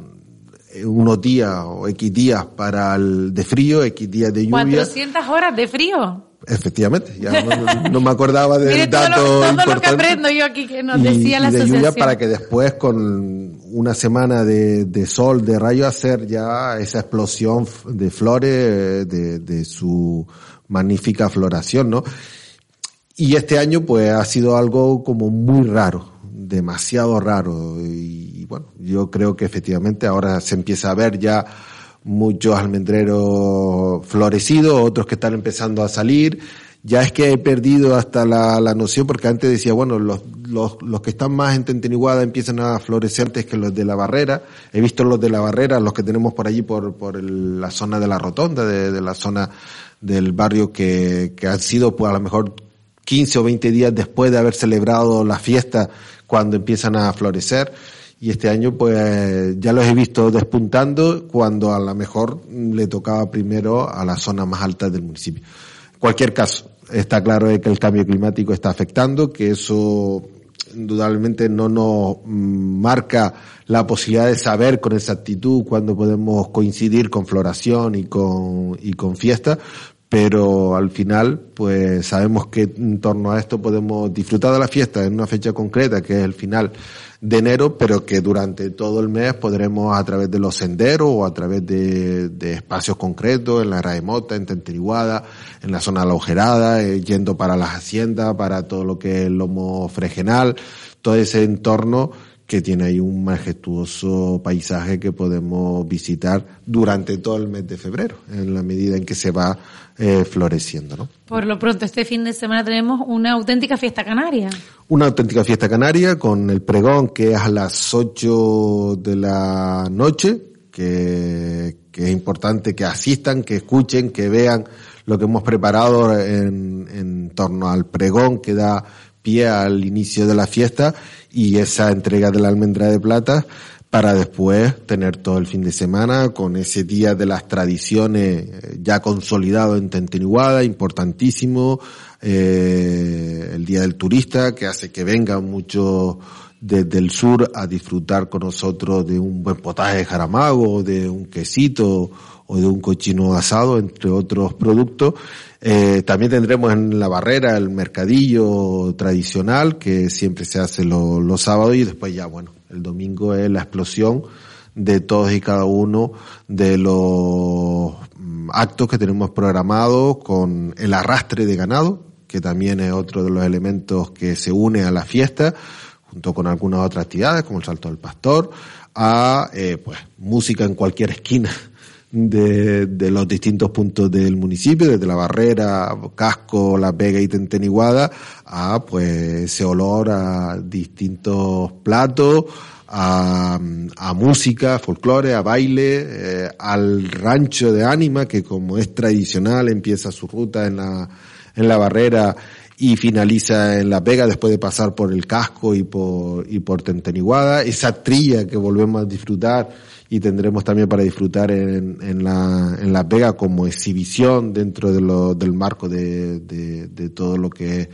unos días o X días para el de frío, X días de lluvia. 400 horas de frío. Efectivamente, ya no, no me acordaba del Mire todo, dato lo, todo lo que importante. aprendo yo aquí que nos y, decía la y de lluvia para que después con una semana de, de sol, de rayo, hacer ya esa explosión de flores, de, de su magnífica floración, ¿no? Y este año pues ha sido algo como muy raro, demasiado raro. Y, bueno, yo creo que efectivamente ahora se empieza a ver ya muchos almendreros florecidos, otros que están empezando a salir. Ya es que he perdido hasta la, la noción, porque antes decía, bueno, los, los, los que están más en Tenteniguada empiezan a florecer antes que los de la barrera. He visto los de la barrera, los que tenemos por allí, por, por la zona de la rotonda, de, de la zona del barrio que, que han sido, pues a lo mejor 15 o 20 días después de haber celebrado la fiesta cuando empiezan a florecer. Y este año pues ya los he visto despuntando cuando a lo mejor le tocaba primero a la zona más alta del municipio. En cualquier caso, está claro que el cambio climático está afectando, que eso indudablemente no nos mm, marca la posibilidad de saber con exactitud cuándo podemos coincidir con floración y con, y con fiesta, pero al final pues sabemos que en torno a esto podemos disfrutar de la fiesta en una fecha concreta que es el final de enero, pero que durante todo el mes podremos a través de los senderos o a través de, espacios concretos en la Raemota, en Tenteriguada, en la zona de la Ojerada, eh, yendo para las haciendas, para todo lo que es el lomo fregenal, todo ese entorno que tiene ahí un majestuoso paisaje que podemos visitar durante todo el mes de febrero, en la medida en que se va eh, floreciendo, ¿no? Por lo pronto, este fin de semana tenemos una auténtica fiesta canaria. Una auténtica fiesta canaria con el pregón que es a las 8 de la noche, que, que es importante que asistan, que escuchen, que vean lo que hemos preparado en, en torno al pregón que da pie al inicio de la fiesta y esa entrega de la almendra de plata para después tener todo el fin de semana con ese día de las tradiciones eh, ya consolidado en Tenteniguada, importantísimo, eh, el día del turista que hace que vengan muchos desde el sur a disfrutar con nosotros de un buen potaje de jaramago, de un quesito o de un cochino asado, entre otros productos. Eh, también tendremos en la barrera el mercadillo tradicional que siempre se hace lo- los sábados y después ya, bueno, el domingo es la explosión de todos y cada uno de los mm, actos que tenemos programados con el arrastre de ganado, que también es otro de los elementos que se une a la fiesta, junto con algunas otras actividades como el salto del pastor, a eh, pues música en cualquier esquina de, de los distintos puntos del municipio, desde la Barrera, Casco, La Vega y Tenteniguada, a pues ese olor a distintos platos, a, a música, folclore, a baile, eh, al rancho de ánima que como es tradicional empieza su ruta en la, en la Barrera y finaliza en La Vega después de pasar por el casco y por, y por Tenteniguada, esa trilla que volvemos a disfrutar y tendremos también para disfrutar en, en la, en Las Vegas como exhibición dentro de lo, del marco de, de, todo lo que es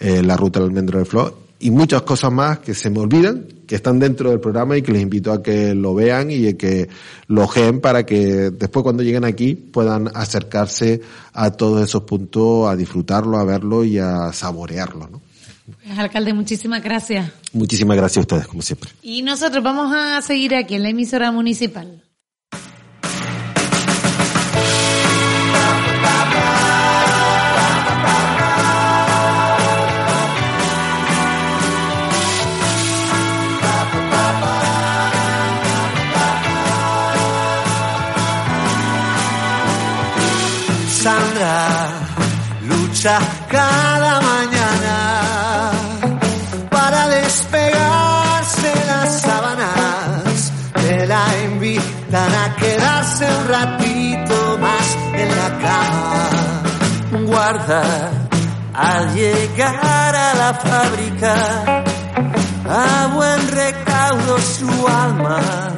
eh, la ruta del almendro de flor y muchas cosas más que se me olvidan, que están dentro del programa y que les invito a que lo vean y que lo ojeen para que después cuando lleguen aquí puedan acercarse a todos esos puntos, a disfrutarlo, a verlo y a saborearlo. ¿no? Pues, alcalde, muchísimas gracias. Muchísimas gracias a ustedes, como siempre. Y nosotros vamos a seguir aquí en la emisora municipal. Sandra lucha cada a quedarse un ratito más en la cama. Guarda al llegar a la fábrica a buen recaudo su alma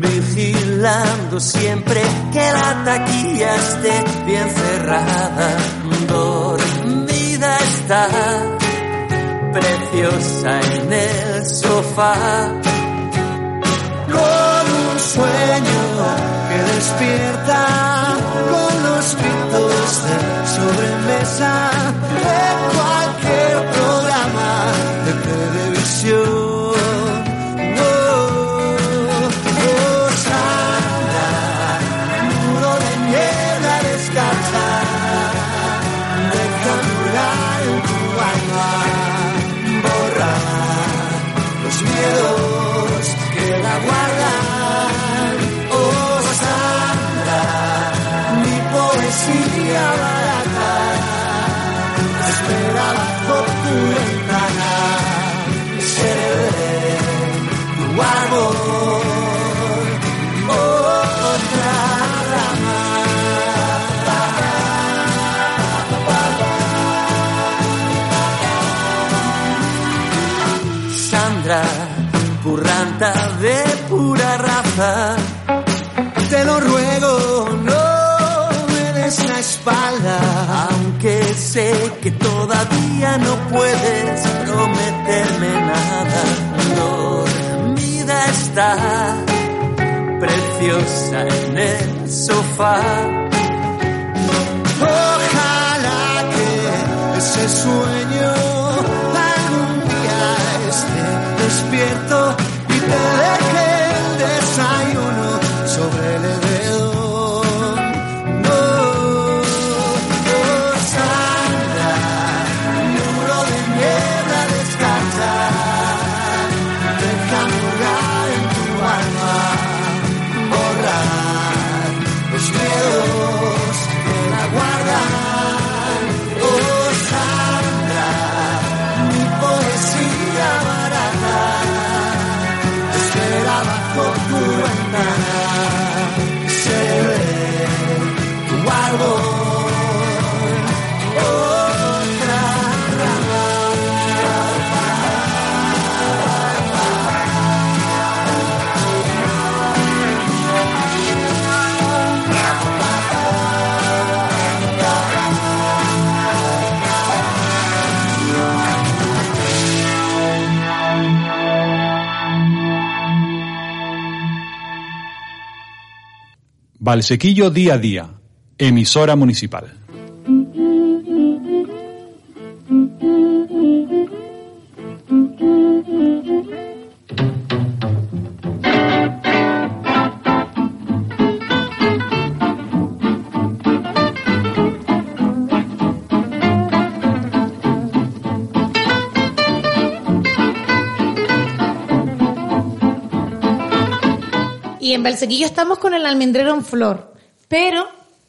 vigilando siempre que la taquilla esté bien cerrada. Dormida está, preciosa en el sofá, sueño que despierta con los gritos de sobremesa de poesía barata espera bajo tu sé que todavía no puedes prometerme nada. Dormida está, preciosa en el sofá. Ojalá que ese sueño algún día esté despierto y te deje Valsequillo día a día. Emisora municipal. En Valsequillo estamos con el almendrero en flor, pero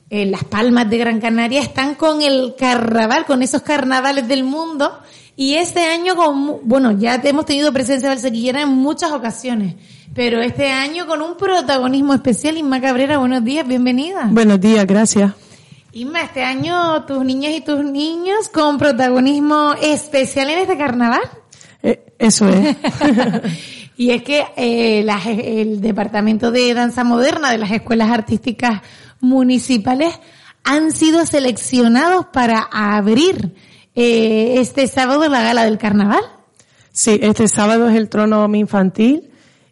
en las Palmas de Gran Canaria están con el carnaval, con esos carnavales del mundo. Y este año, con, bueno, ya hemos tenido presencia valsequillera en muchas ocasiones, pero este año con un protagonismo especial. Inma Cabrera, buenos días, bienvenida. Buenos días, gracias. Inma, este año tus niñas y tus niños con protagonismo especial en este carnaval. Eh, eso es. Y es que eh, las- el Departamento de Danza Moderna de las Escuelas Artísticas Municipales han sido seleccionados para abrir eh, este sábado la gala del carnaval. Sí, este sábado es el trono infantil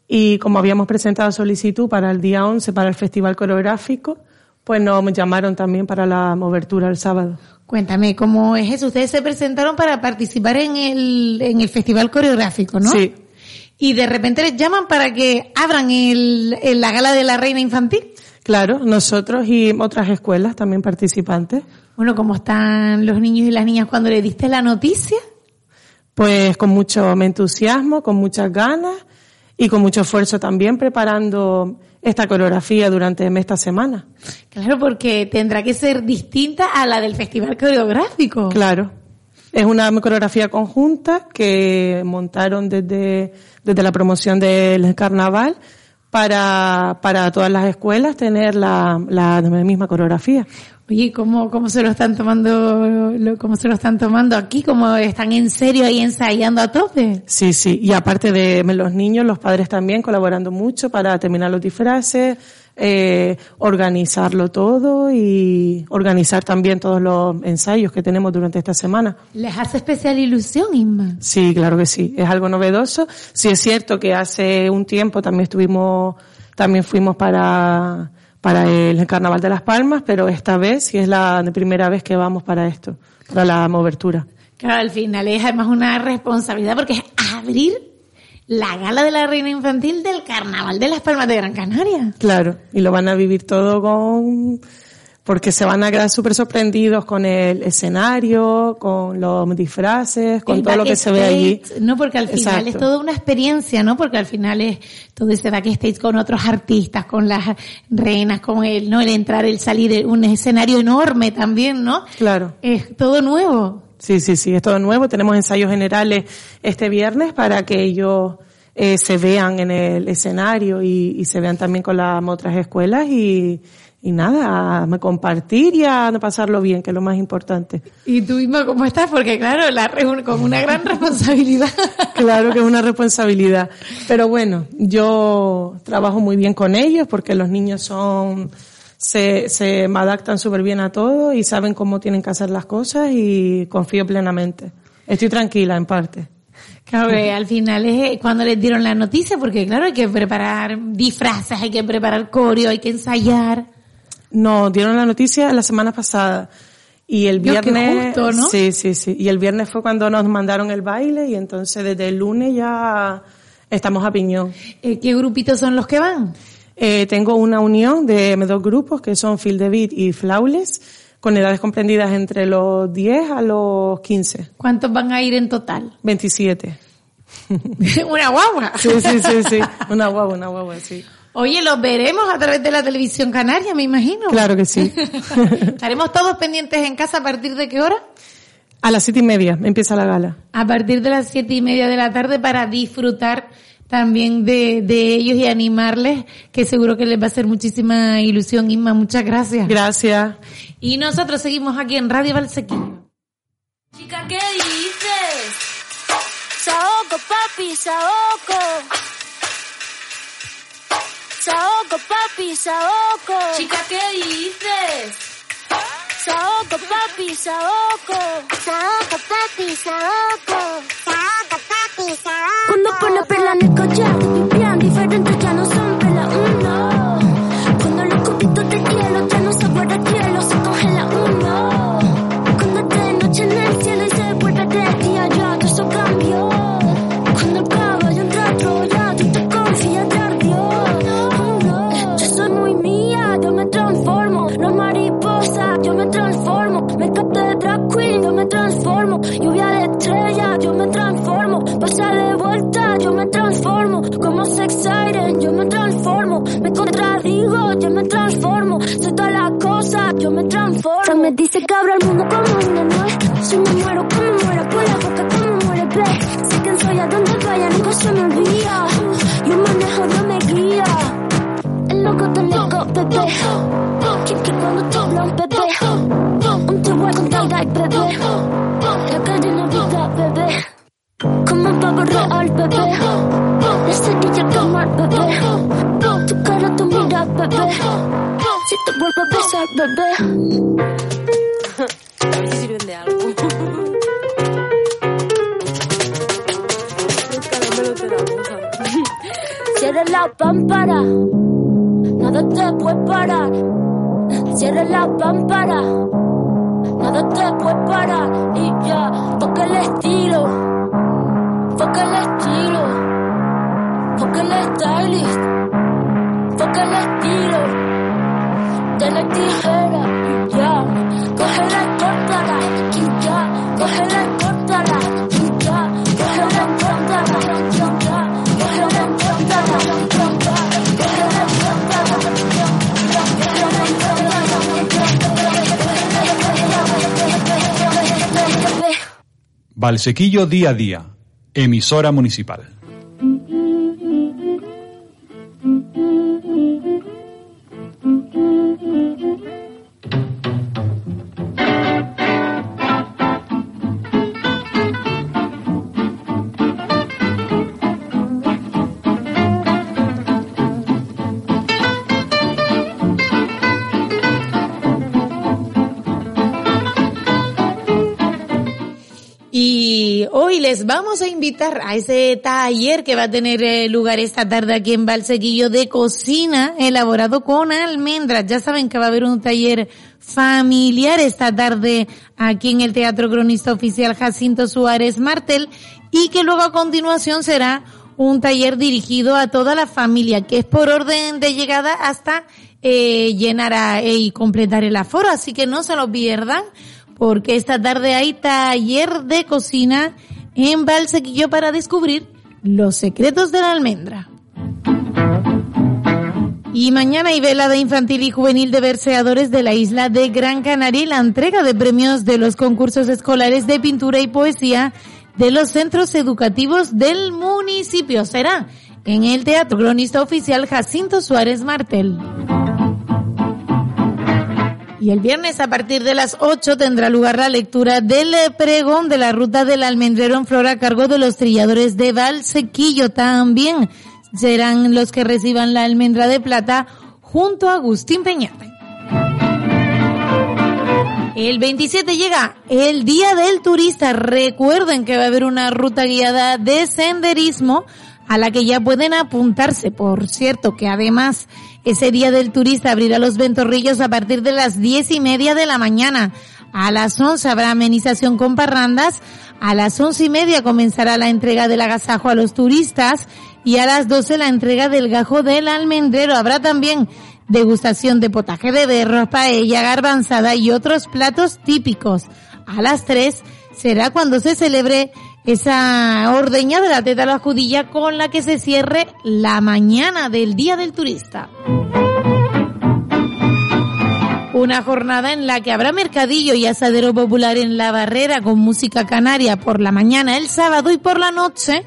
y como habíamos presentado solicitud para el día 11 para el festival coreográfico, pues nos llamaron también para la obertura el sábado. Cuéntame, ¿cómo es eso? Ustedes se presentaron para participar en el, en el festival coreográfico, ¿no? Sí. Y de repente les llaman para que abran el, el- la gala de la reina infantil. Claro, nosotros y otras escuelas también participantes. Bueno, ¿cómo están los niños y las niñas cuando le diste la noticia? Pues con mucho entusiasmo, con muchas ganas y con mucho esfuerzo también preparando esta coreografía durante esta semana. Claro, porque tendrá que ser distinta a la del festival coreográfico. Claro. Es una coreografía conjunta que montaron desde, desde la promoción del carnaval para, para todas las escuelas tener la, la misma coreografía. Oye, ¿cómo, cómo se lo están tomando, lo- cómo se lo están tomando aquí? ¿Cómo están en serio ahí ensayando a tope? Sí, sí. Y aparte de los niños, los padres también colaborando mucho para terminar los disfraces, eh, organizarlo todo y organizar también todos los ensayos que tenemos durante esta semana. ¿Les hace especial ilusión, Inma? Sí, claro que sí. Es algo novedoso. Sí es cierto que hace un tiempo también estuvimos, también fuimos para, para el Carnaval de las Palmas, pero esta vez sí es la primera vez que vamos para esto, para la movertura. Claro, al final es además una responsabilidad porque es abrir la gala de la reina infantil del Carnaval de las Palmas de Gran Canaria. Claro, y lo van a vivir todo con porque se van a quedar súper sorprendidos con el escenario, con los disfraces, con El todo lo que se ve allí. No, porque al final Exacto. es toda una experiencia, ¿no? Porque al final es todo ese backstage con otros artistas, con las reinas, con el, ¿no? El entrar, el salir, un escenario enorme también, ¿no? Claro. Es todo nuevo. Sí, sí, sí, es todo nuevo. Tenemos ensayos generales este viernes para que ellos eh, se vean en el escenario y, y se vean también con las otras escuelas y, y nada, a compartir y a pasarlo bien, que es lo más importante. ¿Y tú misma cómo estás? Porque claro, la con una gran responsabilidad. Claro que es una responsabilidad. Pero bueno, yo trabajo muy bien con ellos porque los niños son, se, se me adaptan súper bien a todo y saben cómo tienen que hacer las cosas y confío plenamente. Estoy tranquila en parte. Claro, que al final es eh, cuando les dieron la noticia, porque claro, hay que preparar disfraces, hay que preparar coreo, hay que ensayar. Nos dieron la noticia la semana pasada. Y el viernes. justo, ¿no? Sí, sí, sí. Y el viernes fue cuando nos mandaron el baile y entonces desde el lunes ya estamos a piñón. Eh, ¿Qué grupitos son los que van? Eh, tengo una unión de dos grupos que son Field de Beat y Flawless, con edades comprendidas entre los 10 a los 15. ¿Cuántos van a ir en total? 27. una guagua. Sí, sí, sí, sí. Una guagua, una guagua, sí. Oye, los veremos a través de la televisión canaria, me imagino. Claro que sí. ¿Estaremos todos pendientes en casa a partir de qué hora? A las siete y media empieza la gala. A partir de las siete y media de la tarde para disfrutar también de, de ellos y animarles, que seguro que les va a hacer muchísima ilusión. Inma, muchas gracias. Gracias. Y nosotros seguimos aquí en Radio Valsequillo. Chica, ¿qué dices? Saoco, papi, saoco. Saoco, papi, saoco. Chica, ¿qué dices? Saoco, papi, saoco. Saoco, papi, saoco. Saoco, papi, saoco. Cuando pone estrella, yo me transformo. Pasa de vuelta, yo me transformo. Como sex siren, yo me transformo. Me contradigo, yo me transformo. Soy todas las cosas, yo me transformo. Se me dice que abro el mundo como una nuez. Si me muero, como muero, por la boca, como muere, ve. Sé quién soy, a donde vaya, nunca se me olvida. Yo manejo, Dios me guía. El loco te loco, bebé. Quien que cuando te hablan, bebé. Un te voy a contar, bebé. Como un pavo real, bebé. La cerilla quemar, bebé. Tu cara, tu mira, bebé. Si te vuelvo a besar, bebé. A ver si sirven de algo. Cierra la pámpara, nada te puede parar. Cierra la pámpara, nada te puede parar. Y ya, toca el estilo, toca el estilo, toca el stylist, estilo. De la tijera, ya. Y ya, cógela y córtala. Y ya. Valsequillo día a día. Emisora municipal. A ese taller que va a tener eh, lugar esta tarde aquí en Valsequillo de cocina elaborado con almendras. Ya saben que va a haber un taller familiar esta tarde aquí en el Teatro Cronista Oficial Jacinto Suárez Martel y que luego a continuación será un taller dirigido a toda la familia, que es por orden de llegada hasta eh, llenar a, eh, y completar el aforo, así que no se lo pierdan, porque esta tarde hay taller de cocina en Valsequillo para descubrir los secretos de la almendra. Y mañana hay velada infantil y juvenil de verseadores de la isla de Gran Canaria y la entrega de premios de los concursos escolares de pintura y poesía de los centros educativos del municipio. Será en el Teatro Cronista Oficial Jacinto Suárez Martel. Y el viernes a partir de las 8 tendrá lugar la lectura del pregón de la ruta del almendrero en flor a cargo de los trilladores de Valsequillo. También serán los que reciban la almendra de plata junto a Agustín Peñate. El 27 llega el Día del Turista. Recuerden que va a haber una ruta guiada de senderismo a la que ya pueden apuntarse. Por cierto, que además ese Día del Turista abrirá los ventorrillos a partir de las diez y media de la mañana. A las 11 habrá amenización con parrandas. A las once y media comenzará la entrega del agasajo a los turistas y a las 12 la entrega del gajo del almendrero. Habrá también degustación de potaje de berro, paella, garbanzada y otros platos típicos. A las 3 será cuando se celebre esa ordeña de la teta a la judilla con la que se cierre la mañana del Día del Turista. Una jornada en la que habrá mercadillo y asadero popular en la barrera con música canaria por la mañana el sábado y por la noche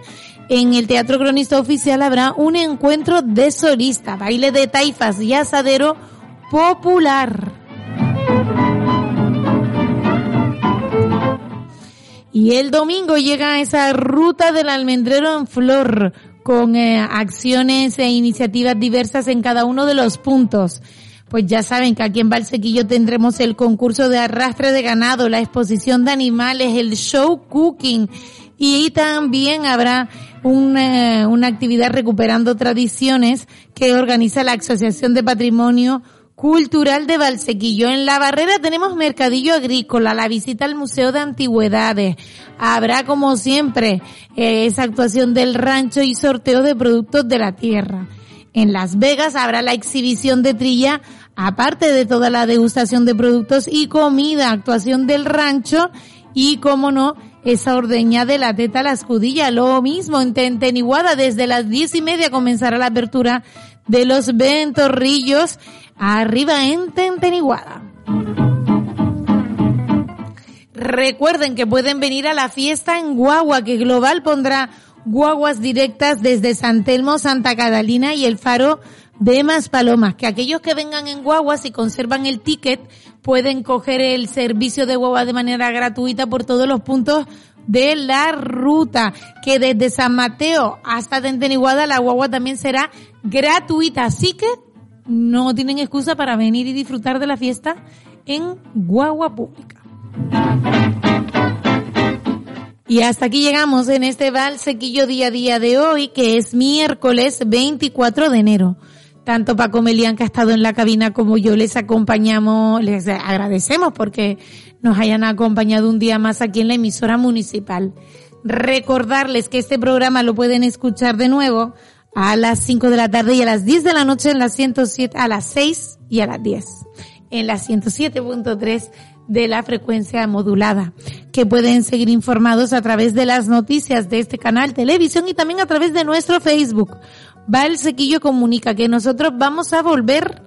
en el Teatro Cronista Oficial habrá un encuentro de solista, baile de taifas y asadero popular. Y el domingo llega esa ruta del almendrero en flor con eh, acciones e iniciativas diversas en cada uno de los puntos. Pues ya saben que aquí en Valsequillo tendremos el concurso de arrastre de ganado, la exposición de animales, el show cooking y también habrá una, una actividad recuperando tradiciones que organiza la Asociación de Patrimonio Cultural de Valsequillo. En la barrera tenemos Mercadillo Agrícola, la visita al Museo de Antigüedades. Habrá, como siempre, eh, esa actuación del rancho y sorteo de productos de la tierra. En Las Vegas habrá la exhibición de trilla, aparte de toda la degustación de productos y comida, actuación del rancho y, como no, esa ordeña de la teta a la escudilla. Lo mismo en Tenteniguada, desde las diez y media comenzará la apertura de los ventorrillos arriba en Tenteniguada. Recuerden que pueden venir a la fiesta en Guagua, que Global pondrá guaguas directas desde San Telmo, Santa Catalina y el Faro de Palomas, que aquellos que vengan en guaguas y conservan el ticket pueden coger el servicio de guagua de manera gratuita por todos los puntos de la ruta, que desde San Mateo hasta Tenteniguada la guagua también será gratuita, así que no tienen excusa para venir y disfrutar de la fiesta en guagua pública. Y hasta aquí llegamos en este Valsequillo día a día de hoy, que es miércoles 24 de enero. Tanto Paco Melián que ha estado en la cabina como yo les acompañamos, les agradecemos porque nos hayan acompañado un día más aquí en la emisora municipal. Recordarles que este programa lo pueden escuchar de nuevo a las 5 de la tarde y a las 10 de la noche en la 107, a las 6 y a las 10 en la 107.3 de la frecuencia modulada, que pueden seguir informados a través de las noticias de este canal televisión y también a través de nuestro Facebook. Va el Sequillo Comunica que nosotros vamos a volver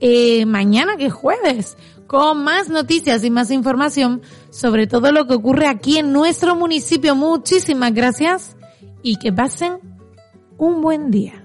eh, mañana que es jueves con más noticias y más información sobre todo lo que ocurre aquí en nuestro municipio. Muchísimas gracias y que pasen un buen día.